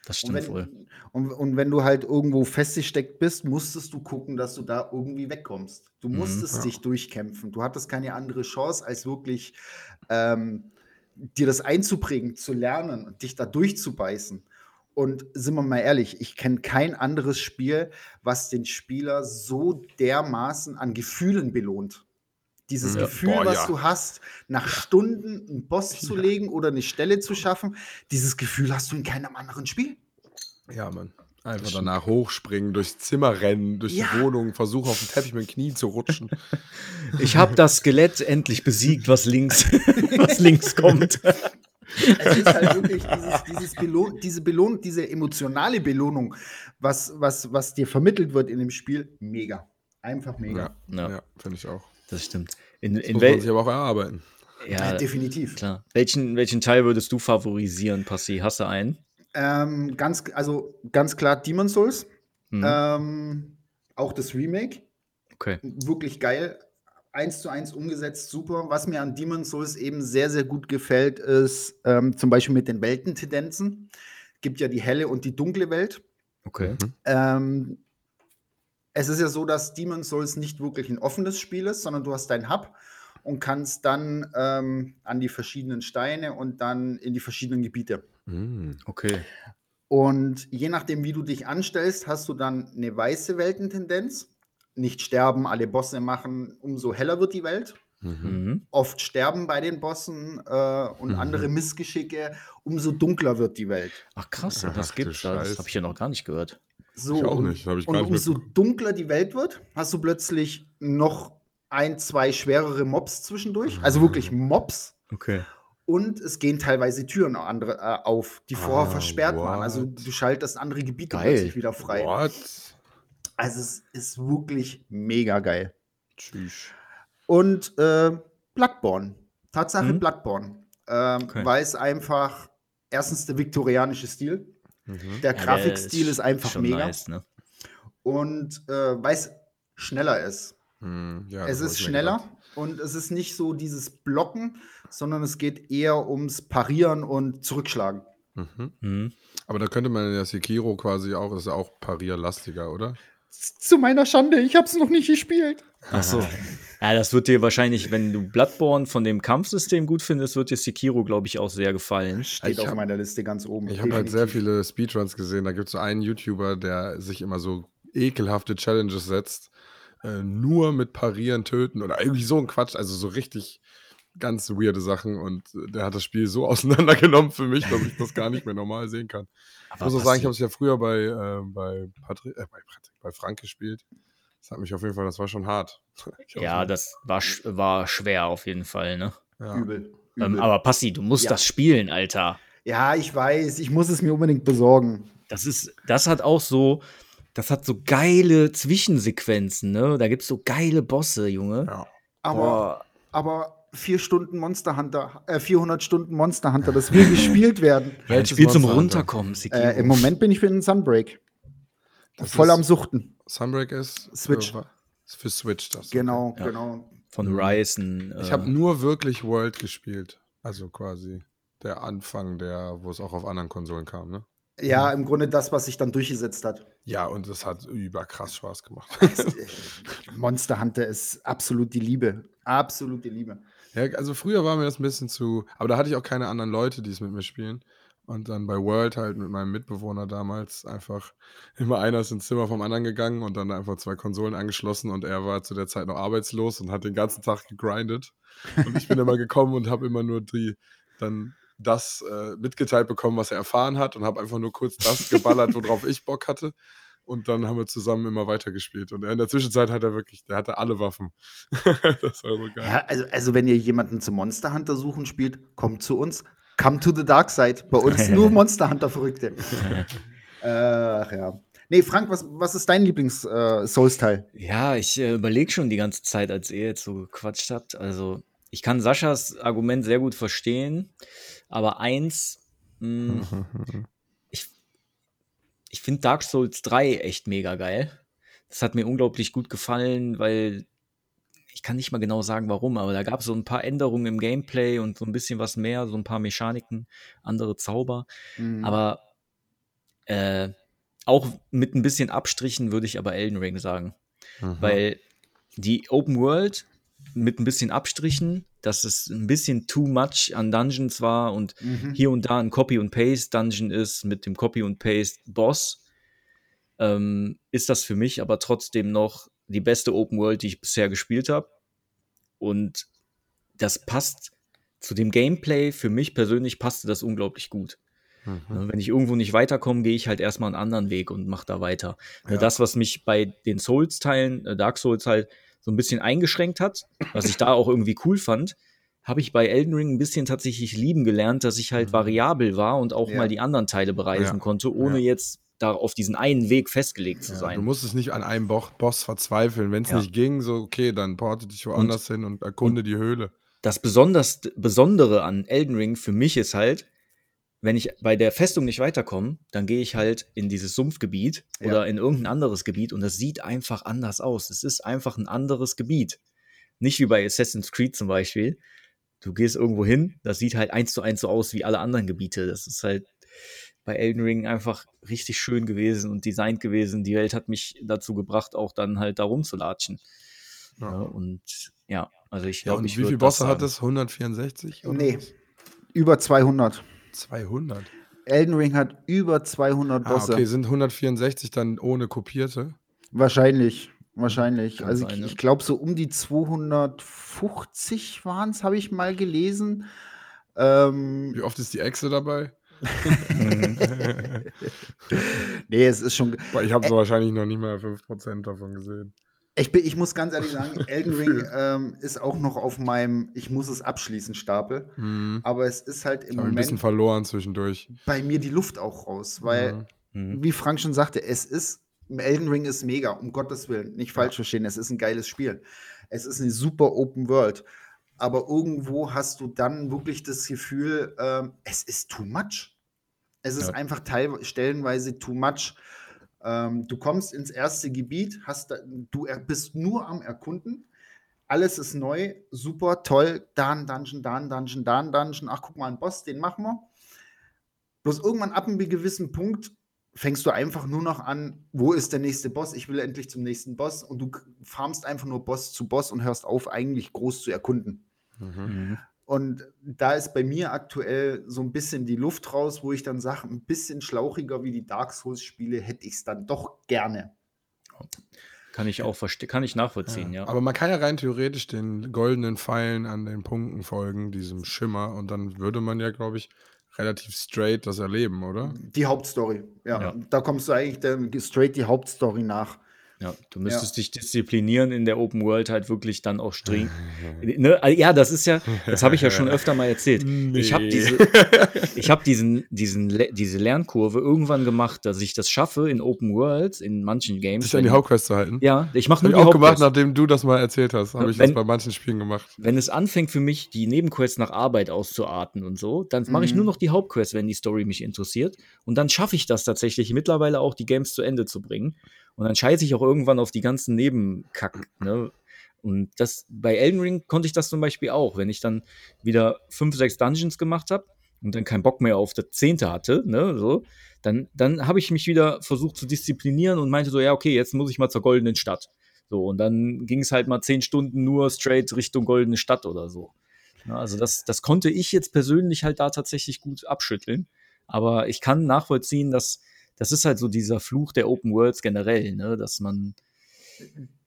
Das Und stimmt wohl. wenn, und, und wenn du halt irgendwo festgesteckt bist, musstest du gucken, dass du da irgendwie wegkommst. Du Mhm, musstest ja. dich durchkämpfen. Du hattest keine andere Chance, als wirklich ähm, dir das einzuprägen, zu lernen und dich da durchzubeißen. Und sind wir mal ehrlich, ich kenne kein anderes Spiel, was den Spieler so dermaßen an Gefühlen belohnt. Dieses Ja. Gefühl, Boah, was ja. du hast, nach Stunden einen Boss zu legen oder eine Stelle zu schaffen, dieses Gefühl hast du in keinem anderen Spiel. Ja, Mann. Einfach danach hochspringen, durchs Zimmer rennen, durch Ja. die Wohnung, versuchen auf dem Teppich mit dem Knie zu rutschen. Ich habe das Skelett endlich besiegt, was links, was links kommt. Es ist halt wirklich dieses, dieses Belohn, diese Belohnung, diese emotionale Belohnung, was, was, was dir vermittelt wird in dem Spiel, mega. Einfach mega. ja, Ja. ja, finde ich auch. Das stimmt. In, Das in muss man sich aber auch erarbeiten. ja, definitiv. klar. Welchen, welchen Teil würdest du favorisieren, Passi? Hast du einen? Ähm, ganz, also ganz klar Demon Souls. Hm, Ähm, auch das Remake. okay. Wirklich geil. Eins zu eins umgesetzt, super. Was mir an Demon Souls eben sehr, sehr gut gefällt, ist ähm, zum Beispiel mit den Weltentendenzen. Gibt ja die helle und die dunkle Welt. Okay. Mhm. Ähm, es ist ja so, dass Demon's Souls nicht wirklich ein offenes Spiel ist, sondern du hast deinen Hub und kannst dann ähm, an die verschiedenen Steine und dann in die verschiedenen Gebiete. Mm. Okay. Und je nachdem, wie du dich anstellst, hast du dann eine weiße Weltentendenz. Nicht sterben, alle Bosse machen, umso heller wird die Welt. Mhm. Mhm. Oft sterben bei den Bossen äh, und Mhm. andere Missgeschicke, umso dunkler wird die Welt. Ach krass, Ach, das gibt's da. Das habe ich ja noch gar nicht gehört. So, Ich auch und- nicht, habe ich Und umso dunkler die Welt wird, hast du plötzlich noch ein, zwei schwerere Mobs zwischendurch. Also wirklich Mobs. Okay. Und es gehen teilweise Türen andere, äh, auf, die vorher Ah, versperrt waren. Also what? du schaltest andere Gebiete Geil. plötzlich wieder frei. What? Also es ist wirklich mega geil. Tschüss. Und äh, Bloodborne. Tatsache Mhm. Bloodborne. Ähm, Okay. Weil es einfach, erstens der viktorianische Stil. Mhm. Der Ja, der Grafikstil ist, einfach schon mega. Nice, ne? Und äh, weil es schneller ist. Hm, ja, es ist schneller und es ist nicht so dieses Blocken, sondern es geht eher ums Parieren und Zurückschlagen. Mhm. Mhm. Aber da könnte man ja Sekiro quasi auch, das ist ja auch parierlastiger, oder? Zu meiner Schande, ich habe es noch nicht gespielt. Ach so. Ja, das wird dir wahrscheinlich, wenn du Bloodborne von dem Kampfsystem gut findest, wird dir Sekiro, glaube ich, auch sehr gefallen. Steht Ich auf hab- meiner Liste ganz oben. Ich habe halt sehr viele Speedruns gesehen. Da gibt es so einen YouTuber, der sich immer so ekelhafte Challenges setzt. Äh, nur mit Parieren töten oder irgendwie so ein Quatsch. Also so richtig ganz weirde Sachen. Und äh, der hat das Spiel so auseinandergenommen für mich, dass ich das gar nicht mehr normal sehen kann. Ich muss auch sagen, ich habe es ja früher bei, äh, bei, Patrick, äh, bei, Patrick, bei Frank gespielt. Das hat mich auf jeden Fall, das war schon hart. Ja, das war, war schwer auf jeden Fall, ne? ja. Übel. Ähm, übel. aber Passi, du musst Ja. das spielen, Alter. ja, ich weiß, ich muss es mir unbedingt besorgen. Das ist, das hat auch so, das hat so geile Zwischensequenzen, ne? Da gibt's so geile Bosse, Junge. Ja. Aber, Boah. aber vier Stunden Monster Hunter, äh, 400 Stunden Monster Hunter, das will gespielt werden. Welches Spiel zum? Runterkommen. Äh, Im Moment bin ich für den Sunbreak. Das Voll ist- am Suchten. Sunbreak ist Switch. Für, für Switch das. Genau, Ja. genau. Von Ryzen. Ich äh, habe nur wirklich World gespielt. Also quasi der Anfang, der, wo es auch auf anderen Konsolen kam, ne? Ja, im Grunde das, was sich dann durchgesetzt hat. Ja, und das hat überkrass Spaß gemacht. Monster Hunter ist absolut die Liebe. Absolut die Liebe. ja, also früher war mir das ein bisschen zu, aber da hatte ich auch keine anderen Leute, die es mit mir spielen. Und dann bei World halt mit meinem Mitbewohner damals einfach immer einer ist ins Zimmer vom anderen gegangen und dann einfach zwei Konsolen angeschlossen und er war zu der Zeit noch arbeitslos und hat den ganzen Tag gegrindet. Und ich bin immer gekommen und habe immer nur die dann das äh, mitgeteilt bekommen, was er erfahren hat und habe einfach nur kurz das geballert, worauf ich Bock hatte. Und dann haben wir zusammen immer weitergespielt. Und in der Zwischenzeit hat er wirklich, der hatte alle Waffen. das war so geil. Ja, also, also wenn ihr jemanden zum Monster Hunter suchen spielt, kommt zu uns. Come to the dark side. Bei uns nur Monster Hunter Verrückte. Ach ja. Nee, Frank, was, was ist dein Lieblings-Souls-Teil? Ja, ich äh, überlege schon die ganze Zeit, als ihr jetzt so gequatscht habt. Also, ich kann Saschas Argument sehr gut verstehen, aber eins, mh, ich, ich finde Dark Souls 3 echt mega geil. Das hat mir unglaublich gut gefallen, weil ich kann nicht mal genau sagen, warum, aber da gab es so ein paar Änderungen im Gameplay und so ein bisschen was mehr, so ein paar Mechaniken, andere Zauber. Mhm. Aber äh, auch mit ein bisschen Abstrichen würde ich aber Elden Ring sagen. Mhm. Weil die Open World mit ein bisschen Abstrichen, dass es ein bisschen too much an Dungeons war und Mhm. hier und da ein Copy und Paste Dungeon ist mit dem Copy und Paste Boss, ähm, ist das für mich aber trotzdem noch die beste Open World, die ich bisher gespielt habe. Und das passt zu dem Gameplay. Für mich persönlich passte das unglaublich gut. Mhm. Ne, Wenn ich irgendwo nicht weiterkomme, gehe ich halt erstmal einen anderen Weg und mache da weiter. Ne, Ja. Das, was mich bei den Souls-Teilen, äh, Dark Souls halt so ein bisschen eingeschränkt hat, was ich da auch irgendwie cool fand, habe ich bei Elden Ring ein bisschen tatsächlich lieben gelernt, dass ich halt Mhm. variabel war und auch Ja. mal die anderen Teile bereisen Ja. konnte, ohne jetzt da auf diesen einen Weg festgelegt zu Ja, sein. du musstest nicht an einem Bo Boss verzweifeln. Wenn es Ja. nicht ging, so okay, dann porte dich woanders hin und erkunde die Höhle. das besonders, Besondere an Elden Ring für mich ist halt, wenn ich bei der Festung nicht weiterkomme, dann gehe ich halt in dieses Sumpfgebiet Ja. oder in irgendein anderes Gebiet und das sieht einfach anders aus. Es ist einfach ein anderes Gebiet. Nicht wie bei Assassin's Creed zum Beispiel. Du gehst irgendwo hin, das sieht halt eins zu eins so aus wie alle anderen Gebiete. Das ist halt bei Elden Ring einfach richtig schön gewesen und designt gewesen. Die Welt hat mich dazu gebracht, auch dann halt da rumzulatschen. Ja. Ja. und ja, also ich Ja, glaube, und ich wie viele Bosse hat es? 164? oder Nee. was? Über 200. 200. Elden Ring hat über 200 Ah, Bosse. okay, sind 164 dann ohne kopierte? Wahrscheinlich. Wahrscheinlich. Kann also sein, ich, ja. ich glaube, so um die 250 waren es, habe ich mal gelesen. Ähm, Wie oft ist die Echse dabei? Mhm. nee, es ist schon. Ich habe so wahrscheinlich noch nicht mal 5% davon gesehen. Ich, bin, ich muss ganz ehrlich sagen, Elden Ring ähm, ist auch noch auf meinem Ich muss es abschließen Stapel. Mhm. Aber es ist halt im Ich habe ein bisschen Moment verloren zwischendurch. bei mir die Luft auch raus, weil, Mhm. wie Frank schon sagte, es ist, Elden Ring ist mega, um Gottes Willen, nicht falsch verstehen, es ist ein geiles Spiel. Es ist eine super Open World. Aber irgendwo hast du dann wirklich das Gefühl, ähm, es ist too much. Es ist Ja. einfach stellenweise too much. Ähm, du kommst ins erste Gebiet, hast da, du bist nur am Erkunden. Alles ist neu, super, toll. Da ein Dungeon, da ein Dungeon, da ein Dungeon. Ach, guck mal, ein Boss, den machen wir. Bloß irgendwann ab einem gewissen Punkt fängst du einfach nur noch an, wo ist der nächste Boss? Ich will endlich zum nächsten Boss. Und du farmst einfach nur Boss zu Boss und hörst auf, eigentlich groß zu erkunden. Mhm. Und da ist bei mir aktuell so ein bisschen die Luft raus, wo ich dann sage, ein bisschen schlauchiger wie die Dark Souls-Spiele hätte ich es dann doch gerne. Kann ich auch verstehen, kann ich nachvollziehen, ja. Aber man kann ja rein theoretisch den goldenen Pfeilen an den Punkten folgen, diesem Schimmer, und dann würde man ja, glaube ich, relativ straight das erleben, oder? Die Hauptstory, ja. Ja. Da kommst du eigentlich dann straight die Hauptstory nach. Ja, du müsstest dich disziplinieren in der Open World halt wirklich dann auch streng. ne? Ja, das ist ja, das habe ich ja schon öfter mal erzählt. Ich habe Nee. diese, ich habe diesen, diesen, diese Lernkurve irgendwann gemacht, dass ich das schaffe in Open Worlds, in manchen Games. Sich an die Hauptquest zu halten. ja, ich mache nur ich die auch gemacht, Hauptquest. nachdem du das mal erzählt hast. Habe Ja, ich das wenn- bei manchen Spielen gemacht. Wenn es anfängt für mich, die Nebenquests nach Arbeit auszuarten und so, dann mache ich Mhm. nur noch die Hauptquests, wenn die Story mich interessiert. Und dann schaffe ich das tatsächlich mittlerweile auch, die Games zu Ende zu bringen. Und dann scheiße ich auch irgendwann auf die ganzen Nebenkack. Ne? Und das, bei Elden Ring konnte ich das zum Beispiel auch. Wenn ich dann wieder fünf, sechs Dungeons gemacht habe und dann keinen Bock mehr auf das zehnte hatte, ne, so, dann, dann habe ich mich wieder versucht zu disziplinieren und meinte so, ja, okay, jetzt muss ich mal zur goldenen Stadt. So, und dann ging es halt mal zehn Stunden nur straight Richtung goldene Stadt oder so. Ja, also das, das konnte ich jetzt persönlich halt da tatsächlich gut abschütteln. Aber ich kann nachvollziehen, dass das ist halt so dieser Fluch der Open Worlds generell, ne? dass man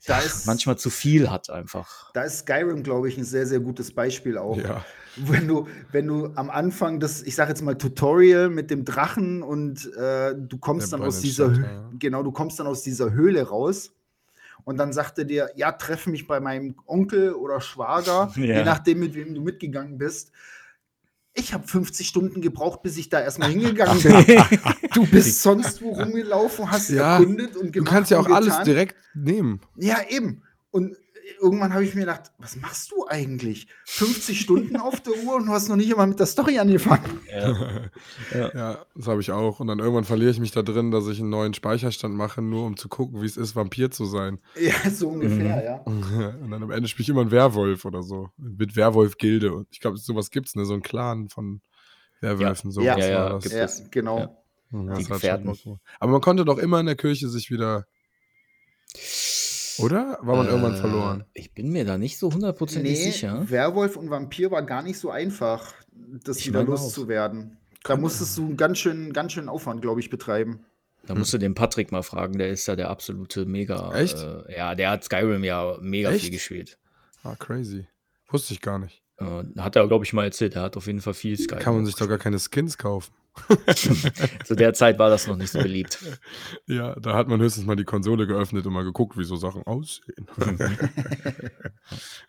Da ist, manchmal zu viel hat einfach. da ist Skyrim, glaube ich, ein sehr, sehr gutes Beispiel auch. Ja. Wenn du, wenn du am Anfang das, ich sage jetzt mal Tutorial mit dem Drachen und äh, du kommst Der dann aus dieser, ja. genau, du kommst dann aus dieser Höhle raus und dann sagt er dir, ja, treffe mich bei meinem Onkel oder Schwager, Ja. je nachdem, mit wem du mitgegangen bist. Ich habe 50 Stunden gebraucht, bis ich da erstmal hingegangen bin. du bist sonst wo rumgelaufen, hast Ja, erkundet und Du gemacht kannst ja auch alles direkt nehmen. Ja, eben. Und irgendwann habe ich mir gedacht, was machst du eigentlich? 50 Stunden auf der Uhr und du hast noch nicht einmal mit der Story angefangen. Ja. Ja, das habe ich auch. Und dann irgendwann verliere ich mich da drin, dass ich einen neuen Speicherstand mache, nur um zu gucken, wie es ist, Vampir zu sein. Ja, so ungefähr, Mhm. ja. Und dann am Ende spiele ich immer einen Werwolf oder so. Mit Werwolf-Gilde. Und ich glaube, sowas gibt es, ne? So ein Clan von Werwölfen. sowas Ja, ja, ja, war das. Ja, genau. Ja. Mhm, das Die schon Gefährten. Aber man konnte doch immer in der Kirche sich wieder. Oder? War man irgendwann Äh, verloren? Ich bin mir da nicht so hundertprozentig Nee, sicher. Werwolf und Vampir war gar nicht so einfach, das Ich wieder loszuwerden. Da musstest du einen ganz schön, ganz schön Aufwand, glaube ich, betreiben. Da musst du den Patrick mal fragen, der ist ja der absolute Mega. Echt? Äh, ja, der hat Skyrim ja mega Echt? viel gespielt. Ah, crazy. Wusste ich gar nicht. Äh, hat er, glaube ich, mal erzählt. Er hat auf jeden Fall viel Skyrim. Kann man sich doch gar keine Skins kaufen. Zu der Zeit war das noch nicht so beliebt. Ja, da hat man höchstens mal die Konsole geöffnet und mal geguckt, wie so Sachen aussehen.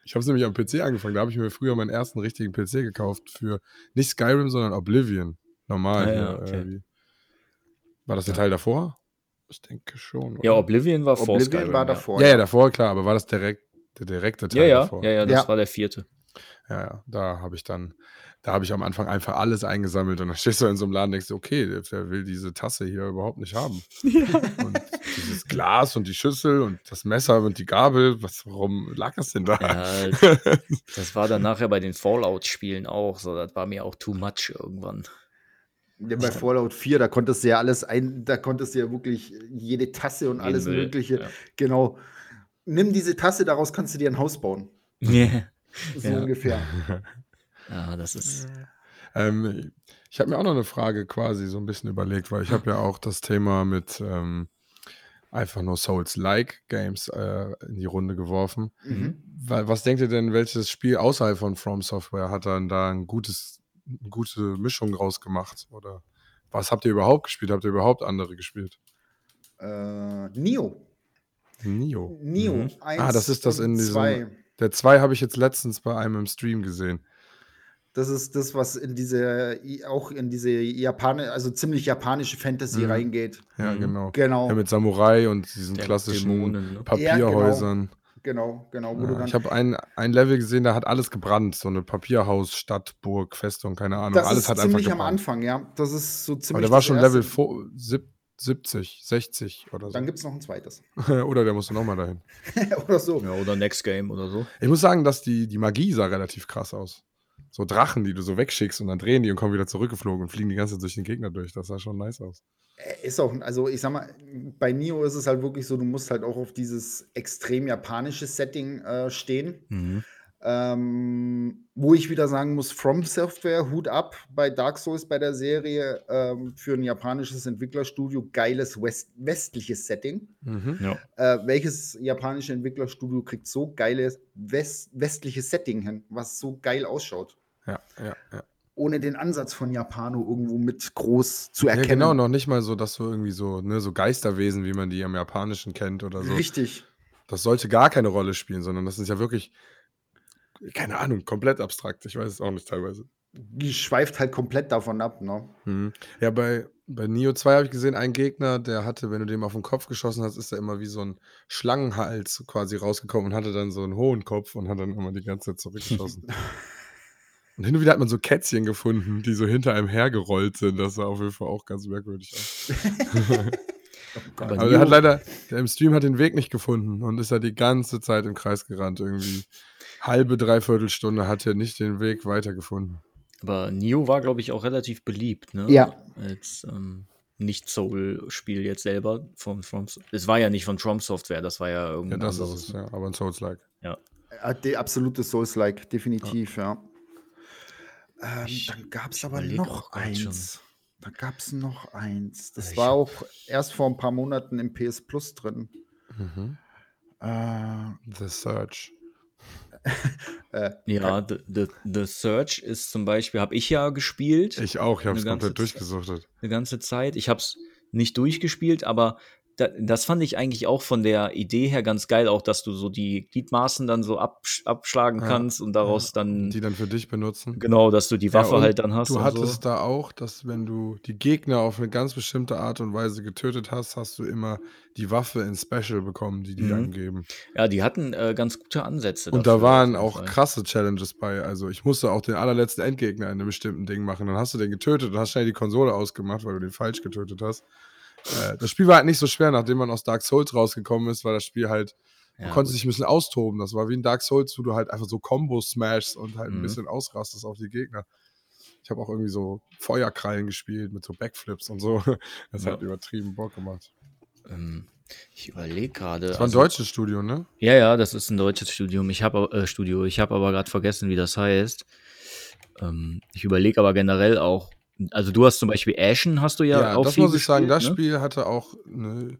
ich habe es nämlich am PC angefangen. Da habe ich mir früher meinen ersten richtigen PC gekauft für nicht Skyrim, sondern Oblivion. Normal. Ah, hier, ja, okay. war das der Teil davor? Ich denke schon. Ja, oder? Oblivion war vor Oblivion Skyrim. war ja. davor. ja, ja, davor, klar, aber war das direkt der direkte Teil Ja, ja, davor? ja, ja, das Ja. war der vierte. Ja, ja, da habe ich dann, da habe ich am Anfang einfach alles eingesammelt und dann stehst du in so einem Laden und denkst, okay, der, der will diese Tasse hier überhaupt nicht haben. Und dieses Glas und die Schüssel und das Messer und die Gabel, was, warum lag das denn da? Ja, das war dann nachher bei den Fallout-Spielen auch so. Das war mir auch too much irgendwann. Ja, bei Fallout 4, da konntest du ja alles ein, da konntest du ja wirklich jede Tasse und alles Müll, Mögliche. ja. Genau. Nimm diese Tasse, daraus kannst du dir ein Haus bauen. Ja, So Ja. ungefähr. Ja das ist. Ähm, ich habe mir auch noch eine Frage quasi so ein bisschen überlegt, weil ich habe ja auch das Thema mit ähm, einfach nur Souls-like Games äh, in die Runde geworfen. Mhm. Wa- Was denkt ihr denn, welches Spiel außerhalb von From Software hat dann da ein gutes, eine gute Mischung rausgemacht? Oder was habt ihr überhaupt gespielt? Habt ihr überhaupt andere gespielt? Äh, Nio. Nio. Nio. Mhm. Eins Ah, das ist das in diesem- zwei. Der 2 habe ich jetzt letztens bei einem im Stream gesehen. Das ist das, was in diese, auch in diese Japaner, also ziemlich japanische Fantasy Mhm. reingeht. Ja, Mhm. genau. Genau, Ja, mit Samurai und diesen Der klassischen Dämonen, ne? Papierhäusern. genau, genau. Wo du Ja, ich habe ein, ein Level gesehen, da hat alles gebrannt. So eine Papierhaus, Stadt, Burg, Festung, keine Ahnung. das alles ist hat einfach ziemlich am gebrannt. Anfang, ja. Das ist so ziemlich. Aber der war schon. Level vo- sieb- 70, 60 oder so. Dann gibt es noch ein zweites. oder der musste nochmal dahin. Oder so. Ja, oder Next Game oder so. Ich muss sagen, dass die, die Magie sah relativ krass aus. So Drachen, die du so wegschickst und dann drehen die und kommen wieder zurückgeflogen und fliegen die ganze Zeit durch den Gegner durch. Das sah schon nice aus. Äh, Ist auch, also ich sag mal, bei Nio ist es halt wirklich so, du musst halt auch auf dieses extrem japanische Setting äh, stehen. Mhm. Ähm, wo ich wieder sagen muss, From Software, Hut ab bei Dark Souls bei der Serie ähm, für ein japanisches Entwicklerstudio, geiles West westliches Setting. Mhm. Ja. Äh, welches japanische Entwicklerstudio kriegt so geiles West westliches Setting hin, was so geil ausschaut? Ja, ja, ja. Ohne den Ansatz von Japano irgendwo mit groß zu Ja, erkennen. genau, noch nicht mal so, dass du irgendwie so, ne, so Geisterwesen, wie man die am Japanischen kennt oder so. Richtig. Das sollte gar keine Rolle spielen, sondern das ist ja wirklich, keine Ahnung, komplett abstrakt. Ich weiß es auch nicht teilweise. Die schweift halt komplett davon ab, ne? Mhm. Ja, bei, bei Neo 2 habe ich gesehen, ein Gegner, der hatte, wenn du dem auf den Kopf geschossen hast, ist er immer wie so ein Schlangenhals quasi rausgekommen und hatte dann so einen hohen Kopf und hat dann immer die ganze Zeit zurückgeschossen. und hin und wieder hat man so Kätzchen gefunden, die so hinter einem hergerollt sind. Das sah auf jeden Fall auch ganz merkwürdig aus. Aber Aber der hat leider, der im Stream hat den Weg nicht gefunden und ist ja die ganze Zeit im Kreis gerannt. Irgendwie halbe, dreiviertel Stunde hat er nicht den Weg weitergefunden. Aber Neo war, glaube ich, auch relativ beliebt, ne? Ja. Als ähm, Nicht-Soul-Spiel jetzt selber von From. Es war ja nicht von From Software, das war ja Ja, irgendein das ist anderes. es, ja. Aber ein Souls-like. Äh, Die absolute Souls-like, definitiv, ja. Ähm, Ich- dann gab es aber noch eins. schon. Da gab es noch eins. Das Ich war auch erst vor ein paar Monaten im PS Plus drin. Mhm. Äh, The Search. äh, Ja, The, The, The Search ist zum Beispiel, habe ich ja gespielt. Ich auch, ich habe es ganze komplett durchgesuchtet. eine ganze Zeit. Ich habe es nicht durchgespielt, aber das fand ich eigentlich auch von der Idee her ganz geil, auch dass du so die Gliedmaßen dann so absch abschlagen Ja, kannst und daraus dann Die dann für dich benutzen. genau, dass du die Ja, Waffe und halt dann hast. Du und hattest so. da auch, dass wenn du die Gegner auf eine ganz bestimmte Art und Weise getötet hast, hast du immer die Waffe in Special bekommen, die die Mhm. dann geben. Ja, die hatten äh, ganz gute Ansätze. Und dafür da waren auch krasse Challenges bei. Also ich musste auch den allerletzten Endgegner in einem bestimmten Ding machen. Dann hast du den getötet und hast schnell die Konsole ausgemacht, weil du den falsch getötet hast. Äh, das Spiel war halt nicht so schwer, nachdem man aus Dark Souls rausgekommen ist, weil das Spiel halt, Ja, man konnte sich ein bisschen austoben. Das war wie ein Dark Souls, wo du halt einfach so Kombos smashst und halt ein Mhm. bisschen ausrastest auf die Gegner. Ich habe auch irgendwie so Feuerkrallen gespielt mit so Backflips und so. Das Ja. hat übertrieben Bock gemacht. Ähm, ich überlege gerade. Das war ein also- deutsches Studio, ne? Ja, ja, das ist ein deutsches Studium. Ich habe äh, Studio. Ich habe aber gerade vergessen, wie das heißt. Ähm, ich überlege aber generell auch. Also du hast zum Beispiel Ashen, hast du ja, auch das muss ich sagen. Das ne? Spiel hatte auch eine,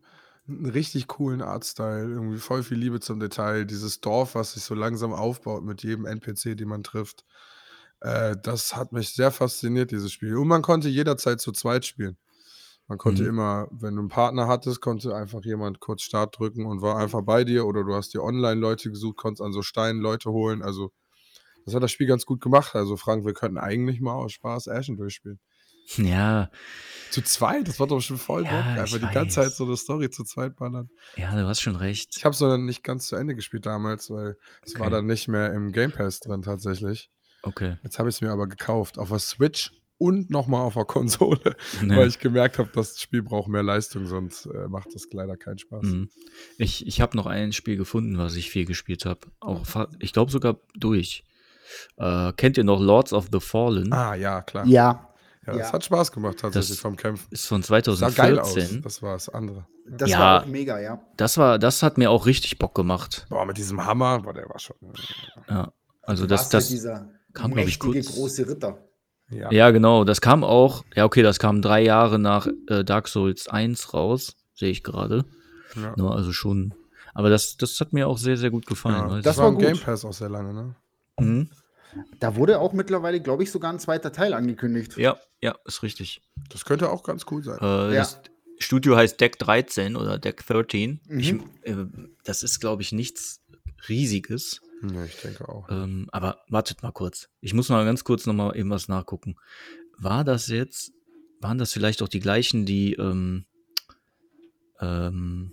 einen richtig coolen Artstyle, irgendwie voll viel Liebe zum Detail. Dieses Dorf, was sich so langsam aufbaut mit jedem NPC, den man trifft. Äh, das hat mich sehr fasziniert, dieses Spiel. Und man konnte jederzeit zu zweit spielen. Man konnte Mhm. immer, wenn du einen Partner hattest, konnte einfach jemand kurz Start drücken und war einfach bei dir. Oder du hast dir Online-Leute gesucht, konntest an so Steinen Leute holen. Also, das hat das Spiel ganz gut gemacht. Also, Frank, wir könnten eigentlich mal aus Spaß Ashen durchspielen. Ja, Zu zweit, das war doch schon voll Bock. Ja, Einfach ich die ganze Zeit so eine Story zu zweit ballern. ja, du hast schon recht. Ich habe es dann nicht ganz zu Ende gespielt damals, weil es war Okay. dann nicht mehr im Game Pass drin tatsächlich. Okay. Jetzt habe ich es mir aber gekauft. Auf der Switch und nochmal auf der Konsole, Ne. weil ich gemerkt habe, das Spiel braucht mehr Leistung, sonst äh, macht das leider keinen Spaß. Mhm. Ich, ich habe noch ein Spiel gefunden, was ich viel gespielt habe. Auch, ich glaube sogar durch. Äh, kennt ihr noch Lords of the Fallen? Ah, ja, klar. ja, Ja, das ja. hat Spaß gemacht tatsächlich Das vom Kämpfen. Ist von Sah geil aus. 2014. Das war das andere. das Ja. war auch mega, ja. Das war, das hat mir auch richtig Bock gemacht. Boah, mit diesem Hammer, boah, der war schon. Ja. Also das, das, dieser kam, glaub ich, kurz- große Ritter. Ja. ja genau, das kam auch, ja okay, das kam drei Jahre nach äh, Dark Souls 1 raus, sehe ich gerade. Ja. Ne, also schon, aber das, das hat mir auch sehr, sehr gut gefallen. Ja, das war im. Game Pass auch sehr lange, ne? Mhm. Da wurde auch mittlerweile, glaube ich, sogar ein zweiter Teil angekündigt. Ja, ja, ist richtig. Das könnte auch ganz cool sein. Äh, Ja. das, Studio heißt Deck 13 oder Deck 13. Mhm. Ich, äh, das ist, glaube ich, nichts Riesiges. Ja, ich denke auch. Ähm, aber wartet mal kurz. Ich muss mal ganz kurz noch mal eben was nachgucken. War das jetzt, waren das vielleicht auch die gleichen, die ähm, ähm,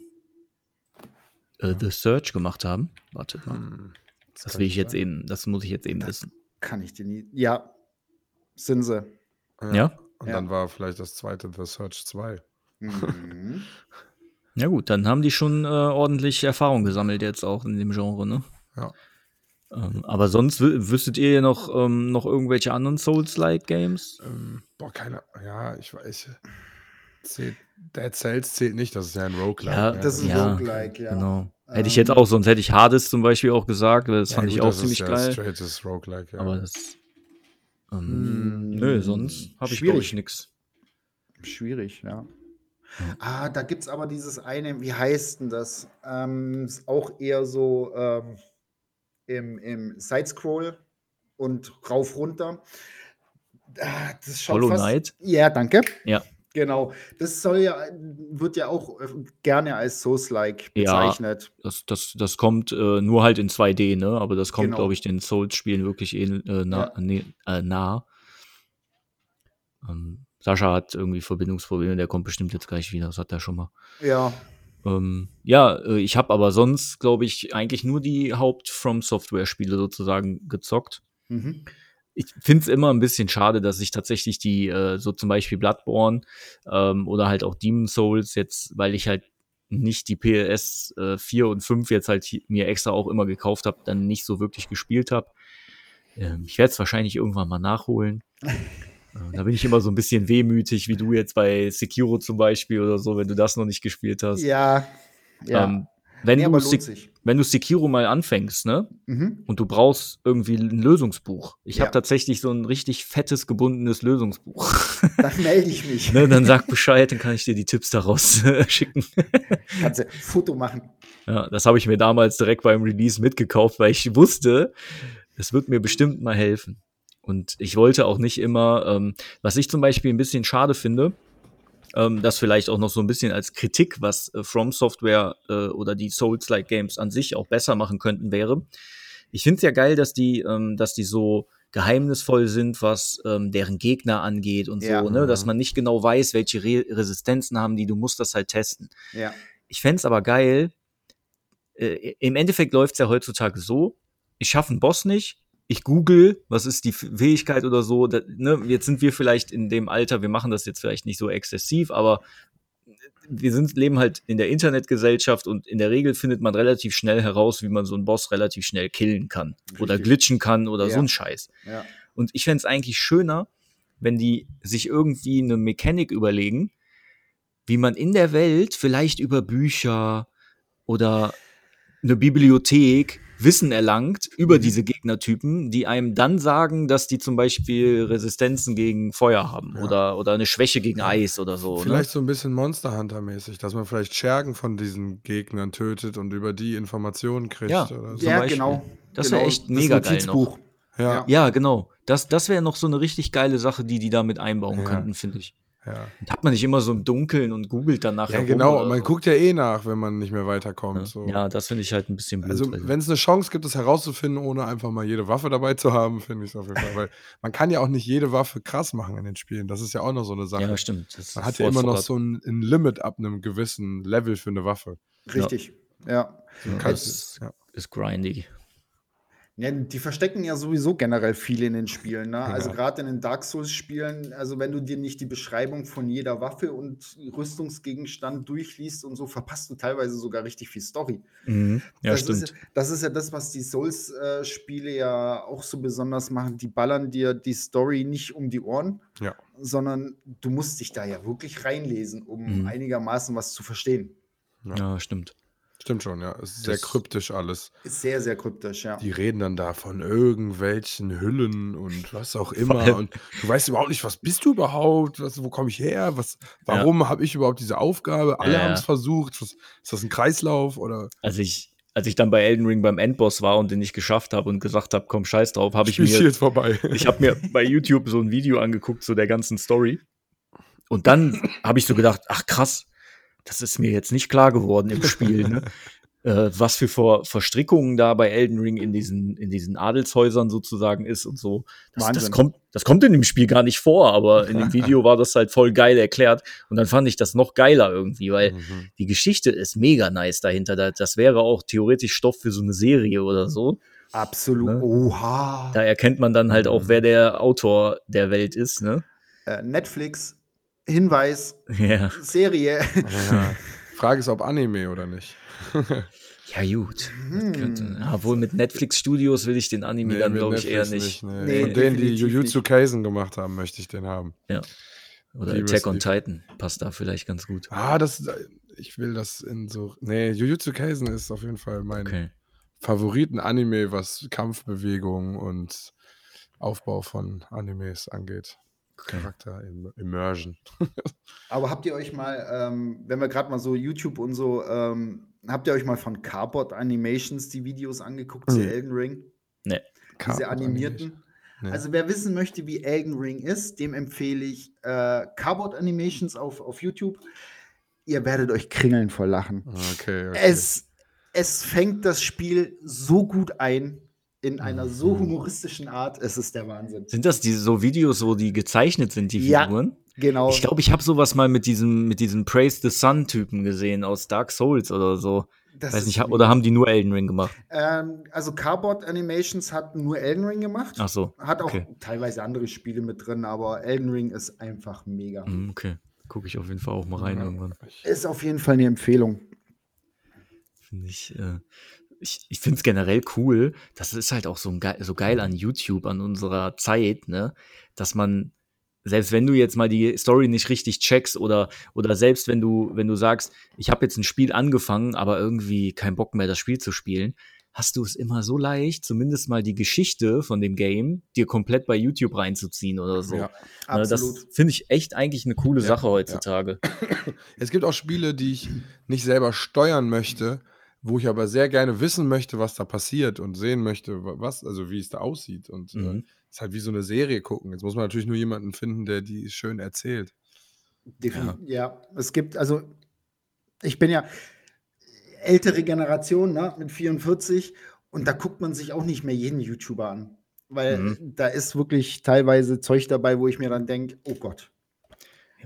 äh, The Search gemacht haben? Wartet mal. Hm, Das kann will ich jetzt sein. eben, das muss ich jetzt eben Das- wissen. Kann ich dir nie. Ja, sind sie. Ja? Und Ja. dann war vielleicht das zweite The Search 2. Mhm. Ja gut, dann haben die schon äh, ordentlich Erfahrung gesammelt jetzt auch in dem Genre, ne? Ja. Ähm, aber sonst wü- wüsstet ihr noch, ähm, noch irgendwelche anderen Souls-like Games? Ähm, boah, keine. Ja, ich weiß. Zählt, Dead Cells zählt nicht, das ist ja ein Roguelike. Ja, ne? Das ist Ja, Roguelike, ja. Genau. Hätte ich jetzt auch, sonst hätte ich Hades zum Beispiel auch gesagt, weil das Ja, fand gut, ich auch das ziemlich ist ja geil. Straightes Roguelike, ja. Aber das. Ähm, Hm, nö, sonst habe ich glaube schwierig. ich nix. Schwierig, ja. Ah, da gibt es aber dieses eine, wie heißt denn das? Ähm, ist auch eher so ähm, im, im Sidescroll und rauf runter. Ah, das schaut Hollow fast, Knight? Ja, danke. Ja. Genau. Das soll ja, wird ja auch äh, gerne als Souls-like Ja. bezeichnet. Das, das, das kommt äh, nur halt in 2D, ne? Aber das kommt, Genau. glaube ich, den Souls-Spielen wirklich eh, äh, nah. Ja. Nee, äh, nah. Ähm, Sascha hat irgendwie Verbindungsprobleme, der kommt bestimmt jetzt gleich wieder, das hat er schon mal. Ja. Ähm, ja, äh, ich habe aber sonst, glaube ich, eigentlich nur die Haupt-From-Software-Spiele sozusagen gezockt. Mhm. Ich finde es immer ein bisschen schade, dass ich tatsächlich die, äh, so zum Beispiel Bloodborne ähm, oder halt auch Demon Souls jetzt, weil ich halt nicht die PS äh, 4 und 5 jetzt halt mir extra auch immer gekauft habe, dann nicht so wirklich gespielt habe. Ähm, ich werde es wahrscheinlich irgendwann mal nachholen. äh, da bin ich immer so ein bisschen wehmütig, wie du jetzt bei Sekiro zum Beispiel oder so, wenn du das noch nicht gespielt hast. Ja. Ja. Ähm, wenn, nee, du Sek wenn du Sekiro mal anfängst, ne? Mhm. und du brauchst irgendwie ein Lösungsbuch. Ich Ja. habe tatsächlich so ein richtig fettes gebundenes Lösungsbuch. Dann melde ich mich. ne, dann sag Bescheid, dann kann ich dir die Tipps daraus äh, schicken. Kannst du Foto machen. ja, das habe ich mir damals direkt beim Release mitgekauft, weil ich wusste, es wird mir bestimmt mal helfen. Und ich wollte auch nicht immer, ähm, was ich zum Beispiel ein bisschen schade finde, ähm, das vielleicht auch noch so ein bisschen als Kritik, was äh, From Software äh, oder die Souls-like Games an sich auch besser machen könnten, wäre. Ich finde es ja geil, dass die, ähm, dass die so geheimnisvoll sind, was ähm, deren Gegner angeht und Ja. so, ne? dass Mhm. man nicht genau weiß, welche Re Resistenzen haben die, du musst das halt testen. Ja. Ich fände es aber geil, äh, im Endeffekt läuft es ja heutzutage so, ich schaffe einen Boss nicht, ich google, was ist die Fähigkeit oder so, da, ne, jetzt sind wir vielleicht in dem Alter, wir machen das jetzt vielleicht nicht so exzessiv, aber wir sind, leben halt in der Internetgesellschaft und in der Regel findet man relativ schnell heraus, wie man so einen Boss relativ schnell killen kann oder Richtig. glitchen kann oder so Ja. ein Scheiß. Ja. Und ich fände es eigentlich schöner, wenn die sich irgendwie eine Mechanik überlegen, wie man in der Welt vielleicht über Bücher oder eine Bibliothek Wissen erlangt über Mhm. diese Gegnertypen, die einem dann sagen, dass die zum Beispiel Resistenzen gegen Feuer haben Ja. oder, oder eine Schwäche gegen Eis oder so. Vielleicht Ne? so ein bisschen Monster Hunter-mäßig, dass man vielleicht Schergen von diesen Gegnern tötet und über die Informationen kriegt. Ja. Oder so. ja, genau. Das genau. echt mega geil Notizbuch. Ja, Ja, genau. Das, das wäre noch so eine richtig geile Sache, die die da mit einbauen Ja. könnten, finde ich. Ja. Da hat man nicht immer so im Dunkeln und googelt dann nachher. ja genau. Man so. guckt ja eh nach, wenn man nicht mehr weiterkommt. Ja, So. ja das finde ich halt ein bisschen blöd. Also, wenn es eine Chance gibt, es herauszufinden, ohne einfach mal jede Waffe dabei zu haben, finde ich es auf jeden Fall. Weil man kann ja auch nicht jede Waffe krass machen in den Spielen. Das ist ja auch noch so eine Sache. ja, stimmt. Das man ist hat ja immer noch so ein, ein Limit ab einem gewissen Level für eine Waffe. Richtig. Ja. Ja, kannst- das- ja. ist grindy. Ja, die verstecken ja sowieso generell viel in den Spielen. Ne? Also Ja. gerade in den Dark Souls-Spielen, also wenn du dir nicht die Beschreibung von jeder Waffe und Rüstungsgegenstand durchliest und so, verpasst du teilweise sogar richtig viel Story. Ja, das stimmt. Ist, ja- das ist ja das, was die Souls-Spiele ja auch so besonders machen. Die ballern dir die Story nicht um die Ohren, Ja. sondern du musst dich da ja wirklich reinlesen, um Mhm. einigermaßen was zu verstehen. ja, stimmt. Stimmt schon, ja. Es ist sehr Das- kryptisch alles. Ist sehr, sehr kryptisch, ja. Die reden dann da von irgendwelchen Hüllen und was auch Vor immer. allem- Und du weißt überhaupt nicht, was bist du überhaupt? Was, wo komme ich her? Was, warum habe ich überhaupt diese Aufgabe? Alle Ja, ja. haben es versucht. Was, ist das ein Kreislauf? Oder Als ich, als ich dann bei Elden Ring beim Endboss war und den nicht geschafft habe und gesagt habe, komm, scheiß drauf, habe ich mir, jetzt vorbei? ich habe mir bei YouTube so ein Video angeguckt zu der ganzen Story. Und dann habe ich so gedacht, ach krass, das ist mir jetzt nicht klar geworden im Spiel, ne? äh, was für Ver Verstrickungen da bei Elden Ring in diesen, in diesen Adelshäusern sozusagen ist und so. Das, das, kommt, das kommt in dem Spiel gar nicht vor, aber in dem Video war das halt voll geil erklärt. Und dann fand ich das noch geiler irgendwie, weil mhm. die Geschichte ist mega nice dahinter. Das wäre auch theoretisch Stoff für so eine Serie oder so. Absolut. Ne? Oha. Da erkennt man dann halt auch, wer der Autor der Welt ist, ne? Äh, Netflix, Hinweis, ja. Serie. Ja. Frage ist, ob Anime oder nicht. ja, gut. Hm. Obwohl mit Netflix-Studios will ich den Anime nee, dann, glaube ich, eher nicht. nicht nee. Nee, Von denen, die Jujutsu Kaisen gemacht haben, möchte ich den haben. Ja. Oder Attack on Titan passt da vielleicht ganz gut. Ah, das, ich will das in so. Nee, Jujutsu Kaisen ist auf jeden Fall mein okay. Favoriten-Anime, was Kampfbewegung und Aufbau von Animes angeht. Charakter Immersion. Aber habt ihr euch mal, ähm, wenn wir gerade mal so YouTube und so, ähm, habt ihr euch mal von Cardboard Animations die Videos angeguckt zu Elden Ring? Nee. Diese animierten? Nee. Also wer wissen möchte, wie Elden Ring ist, dem empfehle ich äh, Cardboard Animations auf, auf YouTube. Ihr werdet euch kringeln vor Lachen. Okay, okay. Es, es fängt das Spiel so gut ein in einer so mhm. humoristischen Art, es ist der Wahnsinn. Sind das diese so Videos, wo die gezeichnet sind, die Figuren? Ja, genau. Ich glaube, ich habe sowas mal mit diesem, mit diesem Praise the Sun-Typen gesehen aus Dark Souls oder so. Das Weiß nicht, oder haben die nur Elden Ring gemacht? Ähm, also Cardboard Animations hat nur Elden Ring gemacht. Ach so. Hat auch okay. teilweise andere Spiele mit drin, aber Elden Ring ist einfach mega. Mhm, okay. Gucke ich auf jeden Fall auch mal rein ja. irgendwann. Ist auf jeden Fall eine Empfehlung. Finde ich. Äh, ich, ich finde es generell cool. Das ist halt auch so, geil, so geil an YouTube, an unserer Zeit, ne? Dass man, selbst wenn du jetzt mal die Story nicht richtig checkst oder, oder selbst wenn du, wenn du sagst, ich habe jetzt ein Spiel angefangen, aber irgendwie keinen Bock mehr, das Spiel zu spielen, hast du es immer so leicht, zumindest mal die Geschichte von dem Game dir komplett bei YouTube reinzuziehen oder so. Ja, absolut. Das finde ich echt eigentlich eine coole ja, Sache heutzutage. Ja. Es gibt auch Spiele, die ich nicht selber steuern möchte, wo ich aber sehr gerne wissen möchte, was da passiert und sehen möchte, was, also wie es da aussieht. Und äh, mhm. äh, ist halt wie so eine Serie gucken. Jetzt muss man natürlich nur jemanden finden, der die schön erzählt. Ja. ja, es gibt, also ich bin ja ältere Generation, ne, mit 44 und da guckt man sich auch nicht mehr jeden YouTuber an. Weil mhm. da ist wirklich teilweise Zeug dabei, wo ich mir dann denke, oh Gott,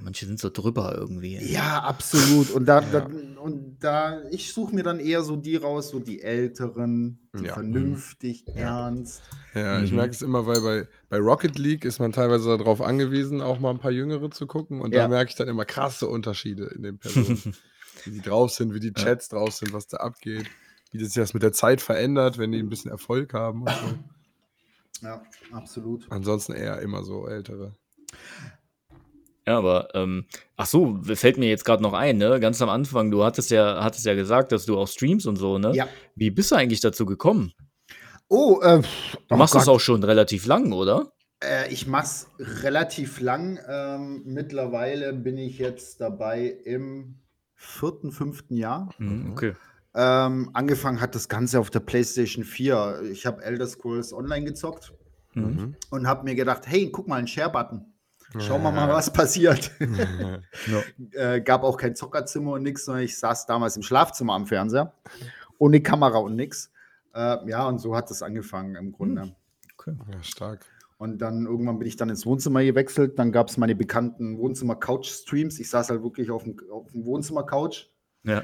manche sind so drüber irgendwie. Ja, absolut. Und da, ja. da und da, ich suche mir dann eher so die raus, so die Älteren, die ja. vernünftig, mhm. ernst. Ja, ich mhm. merke es immer, weil bei, bei Rocket League ist man teilweise darauf angewiesen, auch mal ein paar Jüngere zu gucken. Und ja. da merke ich dann immer krasse Unterschiede in den Personen. wie die drauf sind, wie die Chats drauf sind, was da abgeht, wie das sich das mit der Zeit verändert, wenn die ein bisschen Erfolg haben und so. Ja, absolut. Ansonsten eher immer so ältere. Ja, aber, ähm, ach so, fällt mir jetzt gerade noch ein, ne? Ganz am Anfang, du hattest ja, hattest ja gesagt, dass du auch streamst und so, ne? Ja. Wie bist du eigentlich dazu gekommen? Oh, äh, Du machst oh das auch schon relativ lang, oder? Äh, ich mach's relativ lang. Ähm, mittlerweile bin ich jetzt dabei im vierten, fünften Jahr. Mhm, okay. Ähm, angefangen hat das Ganze auf der PlayStation 4. Ich habe Elder Scrolls Online gezockt mhm. und habe mir gedacht, hey, guck mal, ein Share-Button. Schauen wir mal, was passiert. no. äh, gab auch kein Zockerzimmer und nichts, sondern ich saß damals im Schlafzimmer am Fernseher. Ohne Kamera und nichts. Äh, ja, und so hat es angefangen im Grunde. Hm. Okay. Ja, stark. Und dann irgendwann bin ich dann ins Wohnzimmer gewechselt. Dann gab es meine bekannten Wohnzimmer-Couch-Streams. Ich saß halt wirklich auf dem, auf dem Wohnzimmer-Couch. Ja.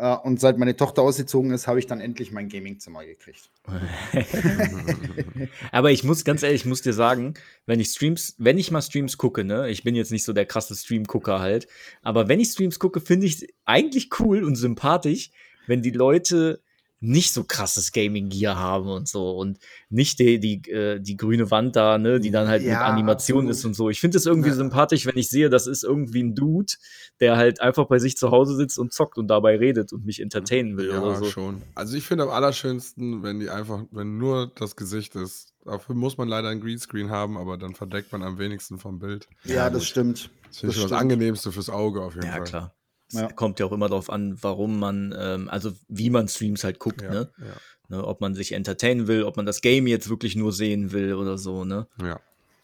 Äh, und seit meine Tochter ausgezogen ist, habe ich dann endlich mein Gamingzimmer gekriegt. Aber ich muss ganz ehrlich, ich muss dir sagen, wenn ich Streams, wenn ich mal Streams gucke, ne, ich bin jetzt nicht so der krasse Stream-Gucker halt, aber wenn ich Streams gucke, finde ich es eigentlich cool und sympathisch, wenn die Leute nicht so krasses Gaming-Gear haben und so und nicht die, die, äh, die grüne Wand da, ne, die dann halt ja, mit Animation absolut. ist und so. Ich finde es irgendwie ja. sympathisch, wenn ich sehe, das ist irgendwie ein Dude, der halt einfach bei sich zu Hause sitzt und zockt und dabei redet und mich entertainen will ja, oder so. schon. Also ich finde am allerschönsten, wenn die einfach, wenn nur das Gesicht ist. Dafür muss man leider ein Greenscreen haben, aber dann verdeckt man am wenigsten vom Bild. Ja, das stimmt. Das finde ich das Angenehmste fürs Auge auf jeden ja, Fall. Ja, klar. Ja. kommt ja auch immer darauf an, warum man, ähm, also wie man Streams halt guckt, ja, ne? Ja. ne? Ob man sich entertainen will, ob man das Game jetzt wirklich nur sehen will oder so, ne? Ja.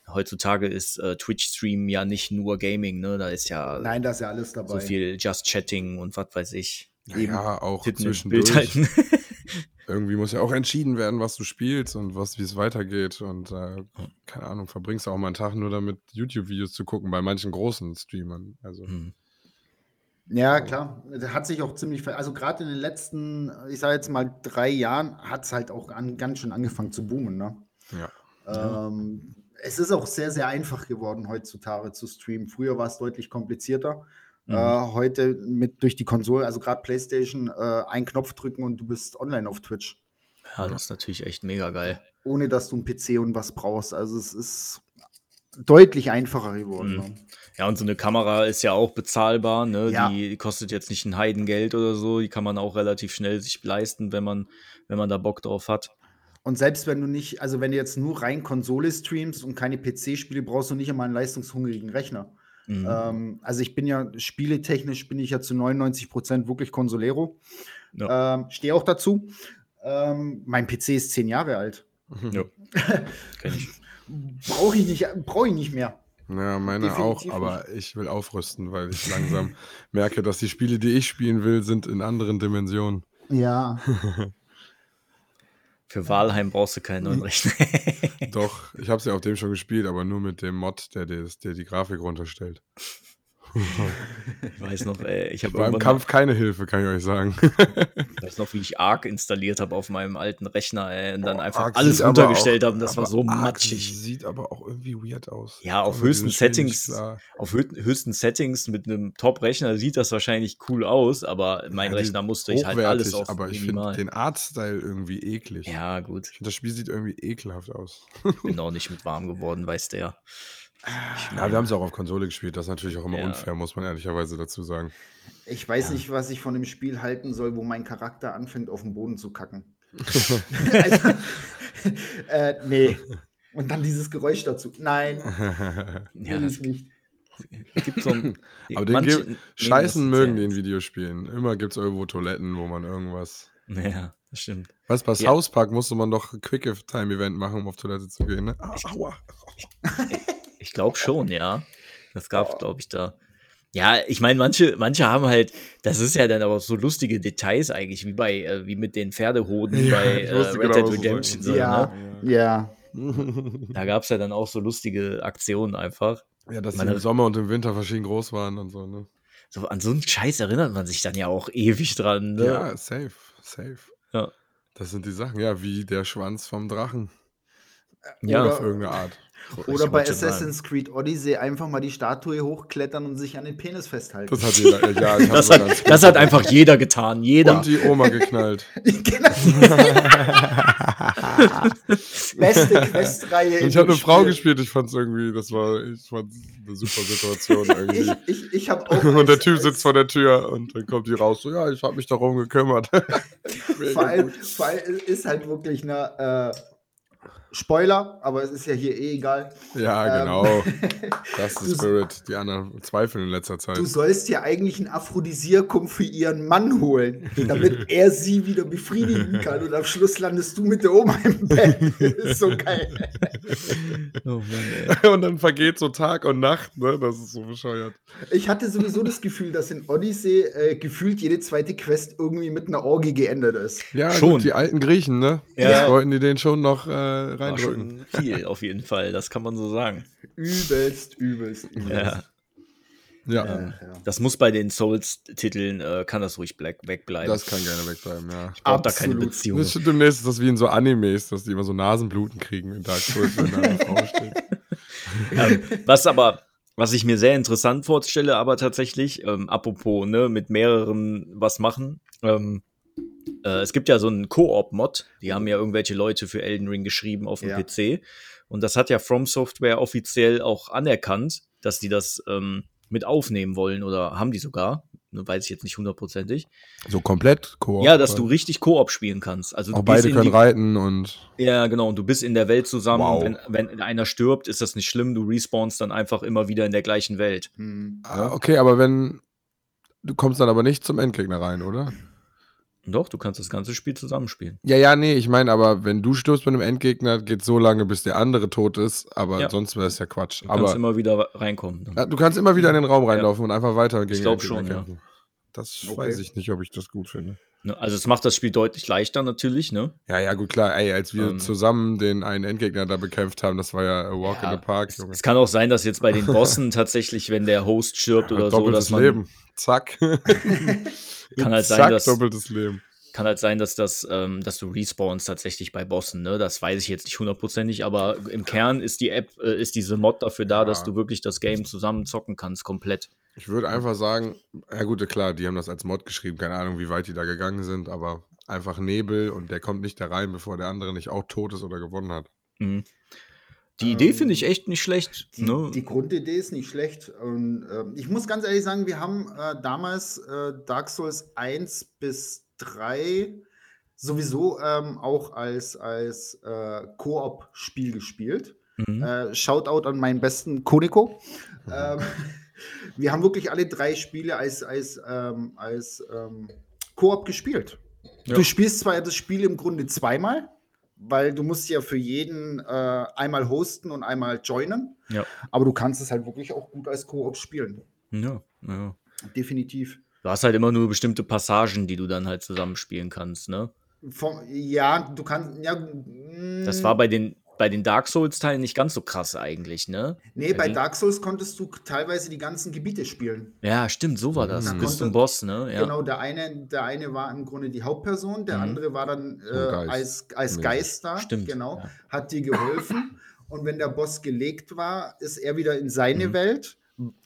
heutzutage ist äh, Twitch-Stream ja nicht nur Gaming, ne? Da ist ja Nein, da ist ja alles dabei. so viel Just Chatting und was weiß ich. Ja, auch Titten zwischendurch. Bild halten. Irgendwie muss ja auch entschieden werden, was du spielst und was, wie es weitergeht. Und äh, keine Ahnung, verbringst du auch mal einen Tag nur damit, YouTube-Videos zu gucken, bei manchen großen Streamern. Also, Hm. Ja, klar. Das hat sich auch ziemlich ver Also gerade in den letzten, ich sage jetzt mal drei Jahren, hat es halt auch an, ganz schön angefangen zu boomen. Ne? ja. Ähm, es ist auch sehr, sehr einfach geworden, heutzutage zu streamen. Früher war es deutlich komplizierter. Mhm. Äh, heute mit durch die Konsole, also gerade PlayStation, äh, einen Knopf drücken und du bist online auf Twitch. Ja, das ist natürlich echt mega geil. Ohne dass du einen PC und was brauchst. Also es ist deutlich einfacher geworden. Mhm. Ne? Ja, und so eine Kamera ist ja auch bezahlbar, ne? Ja. Die, die kostet jetzt nicht ein Heidengeld oder so. Die kann man auch relativ schnell sich leisten, wenn man, wenn man da Bock drauf hat. Und selbst wenn du nicht, also wenn du jetzt nur rein Konsole streamst und keine PC-Spiele, brauchst du nicht einmal einen leistungshungrigen Rechner. Mhm. Ähm, also ich bin ja, spieletechnisch bin ich ja zu 99 Prozent wirklich Consolero. Ja. Ähm, Stehe auch dazu. Ähm, mein PC ist zehn Jahre alt. Ja. Brauche ich, nicht, brauch ich nicht mehr. Ja, meine Definitiv auch, aber ich will aufrüsten, weil ich langsam merke, dass die Spiele, die ich spielen will, sind in anderen Dimensionen. Ja. Für Walheim brauchst du keinen neuen Rechner. Doch, ich habe sie auf dem schon gespielt, aber nur mit dem Mod, der, des- der die Grafik runterstellt. Ich weiß noch, ey, ich habe War im irgendwann Kampf keine Hilfe, kann ich euch sagen. Ich weiß noch, wie ich Arc installiert habe auf meinem alten Rechner ey, und dann Boah, einfach Arc alles auch- habe. Das war so Arc matschig. Sieht aber auch irgendwie weird aus. Ja, auf mit höchsten Settings, auf hö höchsten Settings mit einem Top-Rechner sieht das wahrscheinlich cool aus, aber mein Ja, Rechner musste ich halt alles auf aber ich finde den Artstyle irgendwie eklig. ja, gut. Ich finde, das Spiel sieht irgendwie ekelhaft aus. Bin auch nicht mit warm geworden, weiß der. Ja, wir haben es auch auf Konsole gespielt. Das ist natürlich auch immer Ja. unfair, muss man ehrlicherweise dazu sagen. Ich weiß nicht, was ich von dem Spiel halten soll, wo mein Charakter anfängt, auf den Boden zu kacken. also, äh, nee. Und dann dieses Geräusch dazu. Nein, Ja, will das ich nicht. gibt so ein. Aber den manche ge- nehmen Scheißen mögen die in. Videospielen. Immer gibt es irgendwo Toiletten, wo man irgendwas. Ja, das stimmt. Was bei Ja. South Park musste man doch ein Quick-Time-Event machen, um auf Toilette zu gehen. Ne? Ah, Aua. Ich glaube schon, ja. Das gab, glaube ich, da. Ja, ich meine, manche, manche haben halt, das ist ja dann aber so lustige Details eigentlich, wie bei, äh, wie mit den Pferdehoden Ja, bei äh, Red genau, Dead Redemption. So, Ja, ne? ja. Da gab es ja dann auch so lustige Aktionen einfach. Ja, dass die im Sommer und im Winter verschieden groß waren und so, ne? So, an so einen Scheiß erinnert man sich dann ja auch ewig dran. Ne? Ja, safe, safe. Ja. Das sind die Sachen, ja, wie der Schwanz vom Drachen. Ja, Oder- Auf irgendeine Art. Ich Oder bei sagen. Assassin's Creed Odyssey einfach mal die Statue hochklettern und sich an den Penis festhalten. Das hat jeder, ja, ich Das hab hat, das hat einfach jeder getan. Jeder. Und die Oma geknallt. Beste Questreihe. in ich habe eine Frau Spiel. gespielt, ich fand es irgendwie, das war, ich fand eine super Situation Ich, irgendwie. ich, ich habe auch. Und der Typ sitzt vor der Tür und dann kommt die raus, so, ja, ich habe mich darum gekümmert. Vor allem, vor allem ist halt wirklich eine äh, Spoiler, aber es ist ja hier eh egal. Ja, Ähm, genau. Das ist Spirit. Die anderen zweifeln in letzter Zeit. Du sollst ja eigentlich ein Aphrodisiakum für ihren Mann holen, damit er sie wieder befriedigen kann. Und am Schluss landest du mit der Oma im Bett. ist so geil. Oh Mann, ey. Und dann vergeht so Tag und Nacht, ne? Das ist so bescheuert. Ich hatte sowieso das Gefühl, dass in Odyssey äh, gefühlt jede zweite Quest irgendwie mit einer Orgie geendet ist. Ja, Schon. Gut, die alten Griechen, ne? Ja. Das wollten die den schon noch äh, Schon viel auf jeden Fall, das kann man so sagen. Übelst, übelst, übelst. Ja. Ja, ja. Das muss bei den Souls-Titeln, äh, kann das ruhig black wegbleiben. das kann gerne wegbleiben, ja. braucht da keine absolut. Beziehung. Das ist demnächst ist das wie in so Animes, dass die immer so Nasenbluten kriegen in Dark Souls, wenn da eine Frau steht. ähm, was aber, was ich mir sehr interessant vorstelle, aber tatsächlich, ähm, apropos, ne, mit mehreren was machen. Ähm, äh, es gibt ja so einen Koop-Mod, die haben ja irgendwelche Leute für Elden Ring geschrieben auf dem Ja. PC. Und das hat ja From Software offiziell auch anerkannt, dass die das ähm, mit aufnehmen wollen oder haben die sogar. Weiß ich jetzt nicht hundertprozentig. So komplett Koop. Ja, dass du richtig Koop spielen kannst. Also Auch beide können die- reiten und. Ja, genau. Und du bist in der Welt zusammen. Wow. Wenn, wenn einer stirbt, ist das nicht schlimm. Du respawnst dann einfach immer wieder in der gleichen Welt. Hm. Ah, okay, aber wenn. Du kommst dann aber nicht zum Endgegner rein, oder? Doch, du kannst das ganze Spiel zusammenspielen. Ja, ja, nee, ich meine, aber wenn du stirbst mit einem Endgegner, geht so lange, bis der andere tot ist, aber Ja. sonst wäre es ja Quatsch. Du kannst aber immer wieder reinkommen. dann. ja, du kannst immer wieder in den Raum reinlaufen und einfach weiter gegen glaub den Gegner schon, ja. kämpfen. Das Okay. weiß ich nicht, ob ich das gut finde. Ne? Also es macht das Spiel deutlich leichter natürlich, ne? Ja, ja, gut, klar. Ey, als wir Ähm. zusammen den einen Endgegner da bekämpft haben, das war ja a Walk Ja, in the Park, Es, Junge. es kann auch sein, dass jetzt bei den Bossen tatsächlich, wenn der Host stirbt oder so, doppeltes dass man Leben. Zack. Kann halt sein, Zack, dass- doppeltes Leben. kann halt sein, dass das, ähm, dass du respawnst tatsächlich bei Bossen, ne? Das weiß ich jetzt nicht hundertprozentig, aber im Kern ist die App, äh, ist diese Mod dafür da, Ja. dass du wirklich das Game zusammen zocken kannst, komplett. Ich würde einfach sagen, ja gut, klar, die haben das als Mod geschrieben, keine Ahnung, wie weit die da gegangen sind, aber einfach Nebel und der kommt nicht da rein, bevor der andere nicht auch tot ist oder gewonnen hat. Mhm. Die Idee Ähm, finde ich echt nicht schlecht. Die, ne? die Grundidee ist nicht schlecht. Und, ähm, ich muss ganz ehrlich sagen, wir haben äh, damals äh, Dark Souls 1 bis 3 sowieso ähm, auch als, als äh, Koop-Spiel gespielt. Mhm. Äh, Shoutout an meinen besten Koniko. ähm, wir haben wirklich alle drei Spiele als, als, ähm, als ähm, Koop gespielt. Ja. Du spielst zwar das Spiel im Grunde zweimal, weil du musst ja für jeden äh, einmal hosten und einmal joinen. Ja. Aber du kannst es halt wirklich auch gut als Koop spielen. ja, ja. Definitiv. Du hast halt immer nur bestimmte Passagen, die du dann halt zusammenspielen kannst, ne? Vom, ja, du kannst. Ja, Das mm, war bei den, bei den Dark Souls-Teilen nicht ganz so krass eigentlich, ne? Nee, bei die- Dark Souls konntest du teilweise die ganzen Gebiete spielen. Ja, stimmt, so war das. Da Bis zum Boss, ne? Ja. Genau, der eine, der eine war im Grunde die Hauptperson, der Mhm. andere war dann äh, Geist. als, als. Geist da, Stimmt, genau, ja. hat dir geholfen. und wenn der Boss gelegt war, ist er wieder in seine Mhm. Welt.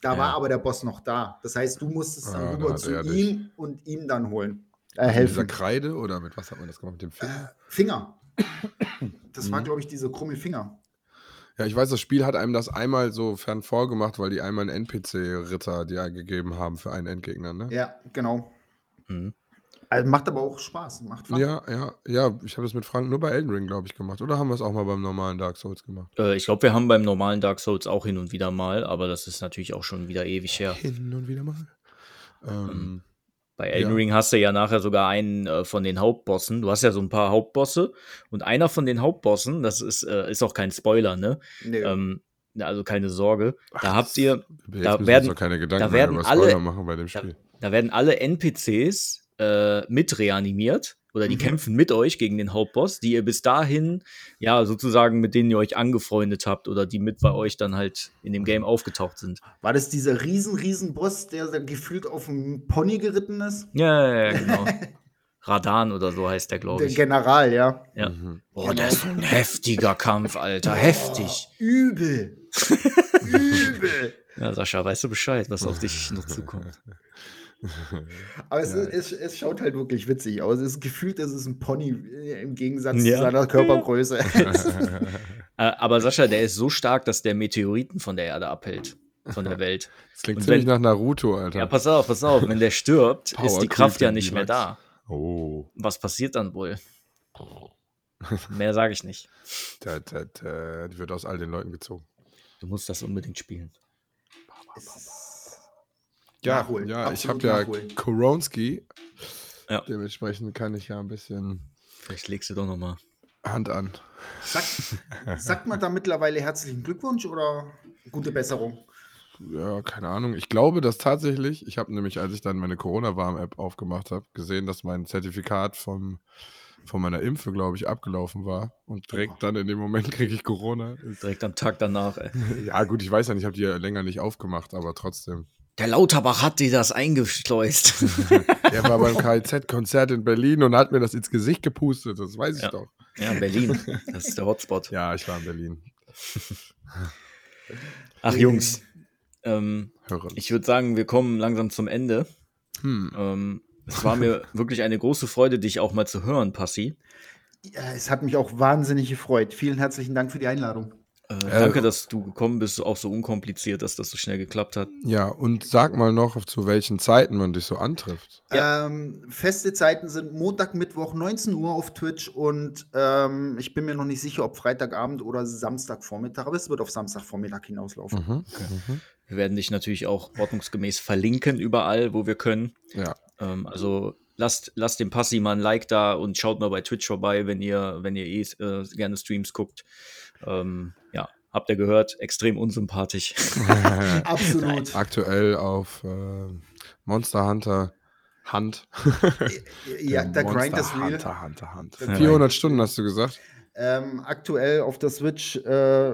Da Ja. war aber der Boss noch da. Das heißt, du musstest dann Ah, rüber zu er dich. ihm und ihm dann holen. Äh, Mit dieser helfen. Kreide oder mit was hat man das gemacht? Mit dem Finger? Finger. Das war, Mhm. glaube ich, dieser krumme Finger. Ja, ich weiß, das Spiel hat einem das einmal so fern vorgemacht, weil die einmal einen NPC-Ritter dir gegeben haben für einen Endgegner, ne? Ja, genau. Mhm. Also macht aber auch Spaß. Macht Fun. Ja, ja, ja. Ich habe das mit Frank nur bei Elden Ring, glaube ich, gemacht. Oder haben wir es auch mal beim normalen Dark Souls gemacht? Äh, ich glaube, wir haben beim normalen Dark Souls auch hin und wieder mal, aber das ist natürlich auch schon wieder ewig her. Hin und wieder mal. Ähm, Ähm, Bei Elden Ja. Ring hast du ja nachher sogar einen äh, von den Hauptbossen. Du hast ja so ein paar Hauptbosse und einer von den Hauptbossen, das ist, äh, ist auch kein Spoiler, ne? Nee. Ähm, also keine Sorge. Ach, da habt ihr, da werden- da werden alle- machen bei dem da, Spiel. da werden alle NPCs äh, mit reanimiert oder die Mhm. kämpfen mit euch gegen den Hauptboss, die ihr bis dahin, ja, sozusagen mit denen ihr euch angefreundet habt oder die mit bei euch dann halt in dem Game aufgetaucht sind. War das dieser riesen, riesen Boss, der da gefühlt auf dem Pony geritten ist? Ja, ja, ja genau. Radan oder so heißt der, glaube Der ich. General, ja. Ja. Mhm. Boah, der ist ein heftiger Kampf, Alter. Heftig. Übel. Übel. Ja, Sascha, weißt du Bescheid, was auf dich noch zukommt? Aber es, Ja. ist, es, es schaut halt wirklich witzig aus. Es ist gefühlt, es ist ein Pony äh, im Gegensatz Ja. zu seiner Körpergröße. Äh, aber Sascha, der ist so stark, dass der Meteoriten von der Erde abhält. Von der Welt. Das klingt ziemlich nach Naruto, Alter. Ja, pass auf, pass auf. Wenn der stirbt, ist die Kraft ja nicht mehr da. oh. Was passiert dann wohl? Mehr sage ich nicht. Da, da, da, die wird aus all den Leuten gezogen. Du musst das unbedingt spielen. Ja, Nachholen, ja ich habe ja. Koronski. Ja. Dementsprechend kann ich ja ein bisschen Vielleicht legst du doch noch mal. Hand an. Sagt, sagt man da mittlerweile herzlichen Glückwunsch oder gute Besserung? Ja, keine Ahnung. Ich glaube, dass tatsächlich, ich habe nämlich, als ich dann meine Corona-Warn-App aufgemacht habe, gesehen, dass mein Zertifikat vom, von meiner Impfe, glaube ich, abgelaufen war. Und direkt dann in dem Moment kriege ich Corona. Direkt am Tag danach, ey. Ja, gut, ich weiß ja nicht, ich habe die ja länger nicht aufgemacht, aber trotzdem. Der Lauterbach hat dir das eingeschleust. Er war beim KIZ-Konzert in Berlin und hat mir das ins Gesicht gepustet, das weiß ich Ja. doch. ja, Berlin. Das ist der Hotspot. Ja, ich war in Berlin. Ach, Jungs. Ähm, ich würde sagen, wir kommen langsam zum Ende. Hm. Ähm, es war mir wirklich eine große Freude, dich auch mal zu hören, Passi. Ja, es hat mich auch wahnsinnig gefreut. Vielen herzlichen Dank für die Einladung. Äh, danke, dass du gekommen bist, auch so unkompliziert, dass das so schnell geklappt hat. Ja, und sag mal noch, zu welchen Zeiten man dich so antrifft. Ähm, feste Zeiten sind Montag, Mittwoch, 19 Uhr auf Twitch und ähm, ich bin mir noch nicht sicher, ob Freitagabend oder Samstagvormittag, aber es wird auf Samstagvormittag hinauslaufen. Mhm. Mhm. Wir werden dich natürlich auch ordnungsgemäß verlinken überall, wo wir können. Ja. Ähm, also lasst, lasst dem Passi mal ein Like da und schaut mal bei Twitch vorbei, wenn ihr, wenn ihr eh äh, gerne Streams guckt. Ähm, ja, habt ihr gehört, extrem unsympathisch. Absolut. Aktuell auf äh, Monster Hunter Hand. ja, der Monster Grind ist real. Hunter, Hunter, Hunter. Der 400 Stunden hast du gesagt? Ähm, aktuell auf der Switch, äh,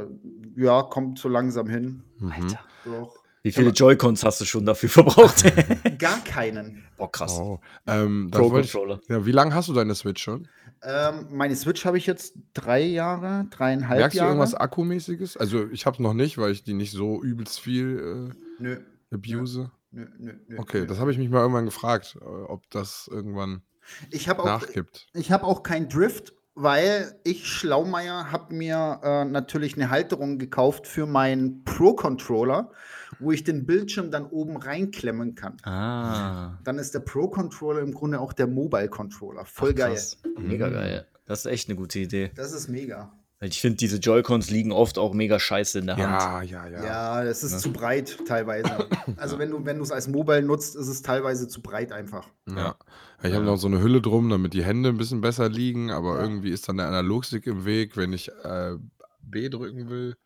ja, kommt so langsam hin. Mhm. Doch. Wie viele Joy-Cons hast du schon dafür verbraucht? Gar keinen. Boah, krass. Oh. Ähm, Pro wollte ich, Controller. ja, wie lange hast du deine Switch schon? Ähm, meine Switch habe ich jetzt drei Jahre, dreieinhalb Merkst du Jahre. irgendwas Akkumäßiges? Also ich habe noch nicht, weil ich die nicht so übelst viel Nö, äh, abuse. nö, nö, nö. Okay, nö. das habe ich mich mal irgendwann gefragt, äh, ob das irgendwann Ich habe auch, nachgibt. ich hab auch kein Drift, weil ich, Schlaumeier, habe mir äh, natürlich eine Halterung gekauft für meinen Pro-Controller, wo ich den Bildschirm dann oben reinklemmen kann. Ah. Dann ist der Pro-Controller im Grunde auch der Mobile-Controller. Voll Ach, geil. krass. Mega Mhm. geil. Das ist echt eine gute Idee. Das ist mega. Ich finde, diese Joy-Cons liegen oft auch mega scheiße in der Hand. Ja, ja, ja. Ja, das ist Ne? zu breit teilweise. Also wenn du wenn du es als Mobile nutzt, ist es teilweise zu breit einfach. Ja. Ich habe noch so eine Hülle drum, damit die Hände ein bisschen besser liegen, aber Ja. irgendwie ist dann der Analogstick im Weg, wenn ich äh, B drücken will.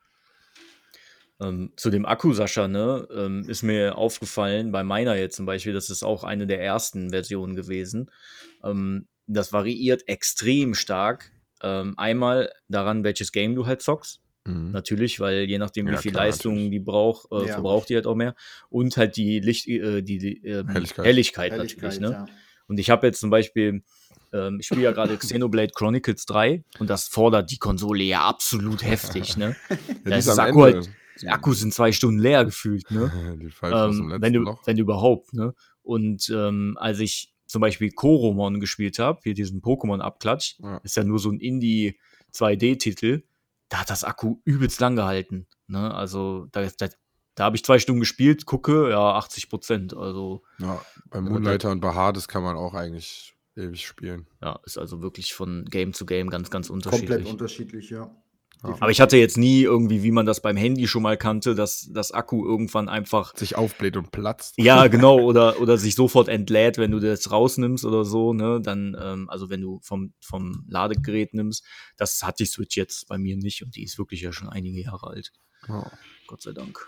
Ähm, zu dem Akku, Sascha, ne, ähm, ist mir aufgefallen, bei meiner jetzt zum Beispiel, das ist auch eine der ersten Versionen gewesen. Ähm, das variiert extrem stark. Ähm, einmal daran, welches Game du halt zockst. Mhm. Natürlich, weil je nachdem, wie Ja, viel klar, Leistung natürlich. die braucht, äh, Ja. verbraucht die halt auch mehr. Und halt die Licht, äh, die, ähm, Helligkeit. Helligkeit, Ehrlichkeit, natürlich, ne? ja. Und ich habe jetzt zum Beispiel, ähm, ich spiele ja gerade Xenoblade Chronicles 3 und das fordert die Konsole ja absolut heftig, ne? Ja, Da ist ist das am Akku, Ende. halt, der Akku sind zwei Stunden leer gefühlt, ne? Die falsch aus dem ähm, wenn, du, Loch. wenn du überhaupt, ne? Und ähm, als ich zum Beispiel Koromon gespielt habe, hier diesen Pokémon-Abklatsch, Ja. ist ja nur so ein Indie-2D-Titel, da hat das Akku übelst lang gehalten. Ne? Also da, da, da habe ich zwei Stunden gespielt, gucke, ja, 80 Prozent. Also Ja, beim Ja, Moonlighter und Bahar, das kann man auch eigentlich ewig spielen. ja, ist also wirklich von Game zu Game ganz, ganz Komplett unterschiedlich. unterschiedlich, ja. Ja. Aber ich hatte jetzt nie irgendwie, wie man das beim Handy schon mal kannte, dass das Akku irgendwann einfach Sich aufbläht und platzt. Ja, genau, oder, oder sich sofort entlädt, wenn du das rausnimmst oder so, ne? Dann, ähm, also wenn du vom, vom Ladegerät nimmst, das hat die Switch jetzt bei mir nicht und die ist wirklich ja schon einige Jahre alt. Ja, Gott sei Dank.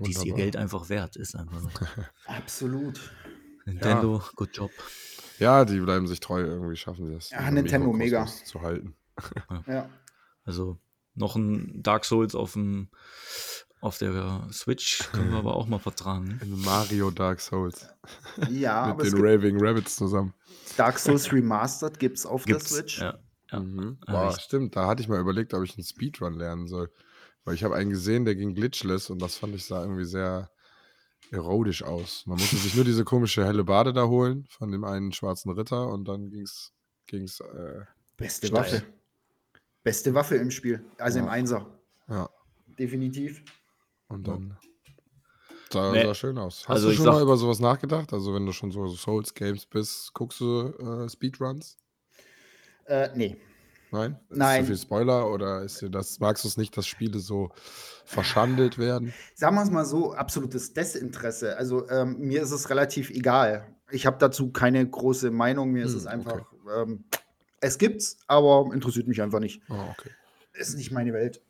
Die ist ihr. Geld einfach wert, ist einfach so. Absolut. Nintendo, good job. Ja, die bleiben sich treu, irgendwie schaffen sie das. Ja, Nintendo, mega. Zu halten. Ja. Also noch ein Dark Souls auf dem auf der Switch können wir aber auch mal vertragen. In Mario Dark Souls. Ja, aber mit es den gibt Raving Rabbits zusammen. Dark Souls Remastered gibt es auf Gibt's, der Switch. ja. Ja. Mhm. Boah, ich- stimmt, da hatte ich mal überlegt, ob ich einen Speedrun lernen soll. Weil ich habe einen gesehen, der ging glitchless und das fand ich sah irgendwie sehr erodisch aus. Man musste sich nur diese komische helle Bade da holen von dem einen schwarzen Ritter und dann ging's, ging's äh, Beste. Waffe. Beste Waffe im Spiel. Also im Ja. Einser. ja, Definitiv. und dann sah, Nee. sah schön aus. Hast Also du schon sag- mal über sowas nachgedacht? Also wenn du schon so Souls-Games bist, guckst du äh, Speedruns? Äh, nee. Nein? Ist Nein. zu viel Spoiler oder ist dir das, magst du es nicht, dass Spiele so verschandelt werden? Sagen wir es mal so, absolutes Desinteresse. Also ähm, mir ist es relativ egal. Ich habe dazu keine große Meinung. Mir ist Hm, es einfach, ähm, es gibt's, aber interessiert mich einfach nicht. Oh, okay. Ist nicht meine Welt.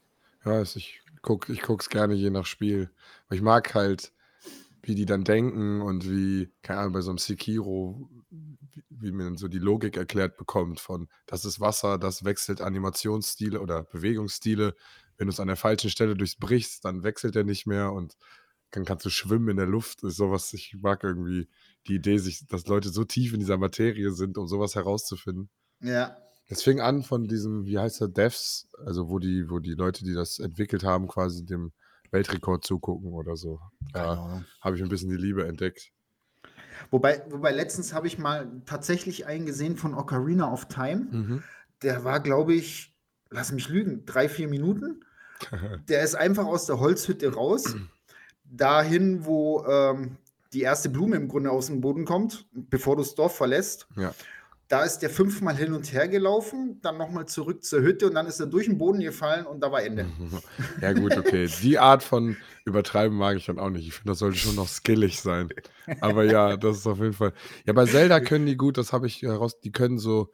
Ja, ist, ich gucke ich guck's gerne je nach Spiel. Weil ich mag halt, wie die dann denken und wie, keine Ahnung, bei so einem Sekiro, wie, wie man so die Logik erklärt bekommt von, das ist Wasser, das wechselt Animationsstile oder Bewegungsstile. Wenn du es an der falschen Stelle durchbrichst, dann wechselt er nicht mehr und dann kannst du schwimmen in der Luft. Ist sowas, ich mag irgendwie die Idee, sich, dass Leute so tief in dieser Materie sind, um sowas herauszufinden. Ja. Es fing an von diesem, wie heißt der, Devs, also wo die, wo die Leute, die das entwickelt haben, quasi dem Weltrekord zugucken oder so. Da habe ich ein bisschen die Liebe entdeckt. Wobei, wobei letztens habe ich mal tatsächlich einen gesehen von Ocarina of Time. Der war, glaube ich, lass mich lügen, drei, vier Minuten. Der ist einfach aus der Holzhütte raus, dahin, wo ähm, die erste Blume im Grunde aus dem Boden kommt, bevor du das Dorf verlässt. Ja. Da ist der fünfmal hin und her gelaufen, dann nochmal zurück zur Hütte und dann ist er durch den Boden gefallen und da war Ende. Ja, gut, okay. Die Art von Übertreiben mag ich dann auch nicht. Ich finde, das sollte schon noch skillig sein. Aber ja, das ist auf jeden Fall. Ja, bei Zelda können die gut, das habe ich heraus, die können so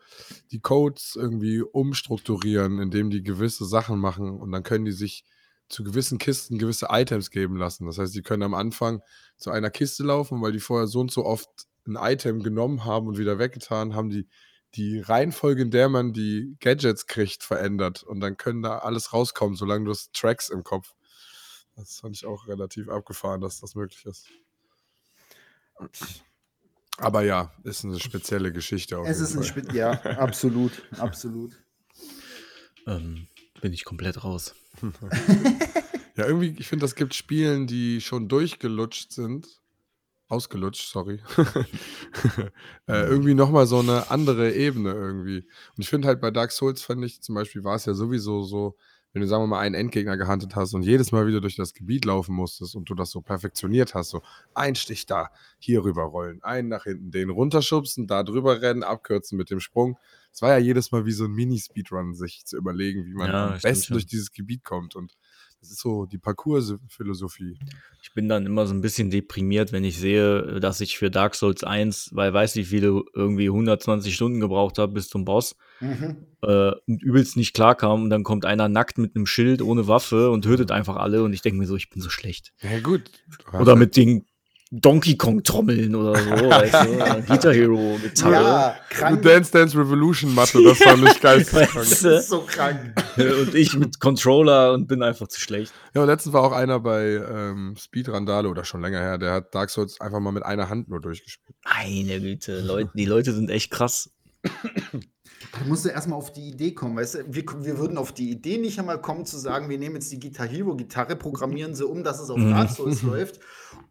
die Codes irgendwie umstrukturieren, indem die gewisse Sachen machen und dann können die sich zu gewissen Kisten gewisse Items geben lassen. Das heißt, die können am Anfang zu einer Kiste laufen, weil die vorher so und so oft ein Item genommen haben und wieder weggetan, haben die die Reihenfolge, in der man die Gadgets kriegt, verändert. Und dann können da alles rauskommen, solange du hast Tracks im Kopf. Das fand ich auch relativ abgefahren, dass das möglich ist. Aber ja, ist eine spezielle Geschichte. es ist eine Spe ja, absolut, absolut. Ähm, bin ich komplett raus. ja, irgendwie, ich finde, das gibt Spielen, die schon durchgelutscht sind Ausgelutscht, sorry. äh, irgendwie nochmal so eine andere Ebene irgendwie. Und ich finde halt bei Dark Souls, fand ich zum Beispiel, war es ja sowieso so, wenn du, sagen wir mal, einen Endgegner gehandelt hast und jedes Mal wieder durch das Gebiet laufen musstest und du das so perfektioniert hast, so ein Stich da, hier rüber rollen, einen nach hinten, den runterschubsen, da drüber rennen, abkürzen mit dem Sprung. Es war ja jedes Mal wie so ein Mini-Speedrun, sich zu überlegen, wie man ja, am besten schon. durch dieses Gebiet kommt. Und das ist so die Parcours-Philosophie. Ich bin dann immer so ein bisschen deprimiert, wenn ich sehe, dass ich für Dark Souls 1, weil weiß wie viele irgendwie 120 Stunden gebraucht habe bis zum Boss mhm. äh, und übelst nicht klar kam und dann kommt einer nackt mit einem Schild ohne Waffe und tötet einfach alle und ich denke mir so, ich bin so schlecht. Ja gut. Oder mit den Donkey Kong Trommeln oder so, weißt du? Guitar Hero, Gitarre. Ja, krank. Dance Dance Revolution Matte, das war nicht geil. das ist so krank. Und ich mit Controller und bin einfach zu schlecht. Ja, und letztens war auch einer bei ähm, Speed Randale oder schon länger her, der hat Dark Souls einfach mal mit einer Hand nur durchgespielt. Meine Güte, Leute, die Leute sind echt krass. Da musst du erstmal auf die Idee kommen, weißt du, wir, wir würden auf die Idee nicht einmal kommen zu sagen, wir nehmen jetzt die Guitar Hero Gitarre, programmieren sie um, dass es auf mhm. Dark Souls läuft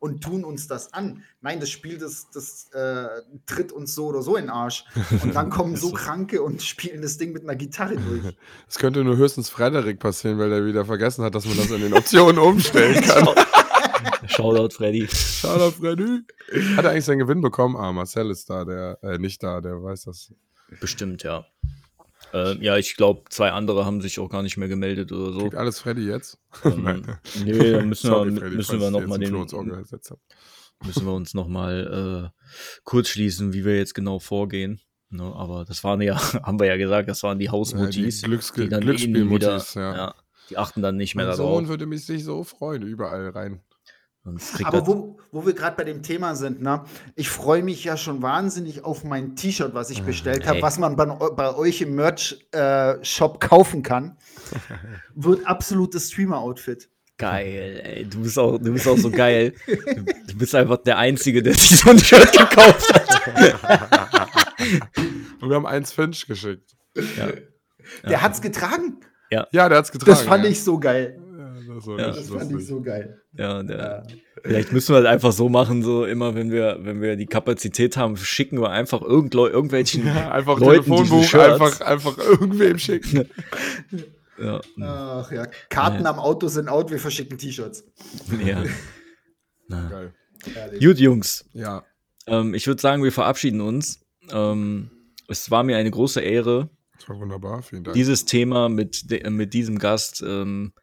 und tun uns das an. Nein, das Spiel, das, das äh, tritt uns so oder so in den Arsch. Und dann kommen so Kranke und spielen das Ding mit einer Gitarre durch. Das könnte nur höchstens Frederik passieren, weil er wieder vergessen hat, dass man das in den Optionen umstellen kann. Shoutout Freddy. Shoutout Freddy. Hat er eigentlich seinen Gewinn bekommen? Ah, Marcel ist da, der, äh, nicht da, der weiß das. Bestimmt, ja. Äh, ja, ich glaube, zwei andere haben sich auch gar nicht mehr gemeldet oder so. Kriegt alles Freddy jetzt? Ähm, Nein. Nee, dann müssen Sorry, wir, Freddy, müssen wir nochmal den. Müssen wir uns nochmal äh, kurz schließen, wie wir jetzt genau vorgehen. Ne, aber das waren ja, haben wir ja gesagt, das waren die Hausmutis. Ja, die Glücks die Glücksspielmutis, ja. ja. Die achten dann nicht mehr mein darauf. Sohn würde mich sich so freuen, überall rein. Aber wo, wo wir gerade bei dem Thema sind, ne? ich freue mich ja schon wahnsinnig auf mein T-Shirt, was ich ah, bestellt habe, was man bei, bei euch im Merch-Shop äh, kaufen kann. Wird absolutes Streamer-Outfit. Geil, ey. Du bist auch, du bist auch so geil. Du, du bist einfach der Einzige, der sich so ein Shirt gekauft hat. Und wir haben eins Finch geschickt. Ja. Der ja. hat's getragen. Ja. ja, der hat's getragen. Das fand ja. ich so geil. Das, ja, das fand ich so geil. Ja, der, ja. Vielleicht müssen wir halt einfach so machen, so immer, wenn wir, wenn wir die Kapazität haben, schicken wir einfach irgend, irgendwelchen ja, einfach Leuten Telefonbuch, einfach, einfach irgendwem schicken. ja. Ach ja, Karten am Auto sind out, wir verschicken T-Shirts. Ja. Geil. Gut, Jungs. Ja. Ähm, ich würde sagen, wir verabschieden uns. Ähm, es war mir eine große Ehre. Das war wunderbar, vielen Dank. Dieses Thema mit, mit diesem Gast ähm,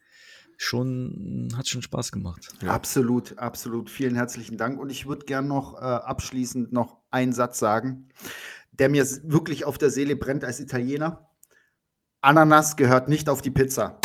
schon, hat schon Spaß gemacht. Ja. Absolut, absolut. Vielen herzlichen Dank. Und ich würde gern noch äh, abschließend noch einen Satz sagen, der mir wirklich auf der Seele brennt als Italiener. Ananas gehört nicht auf die Pizza.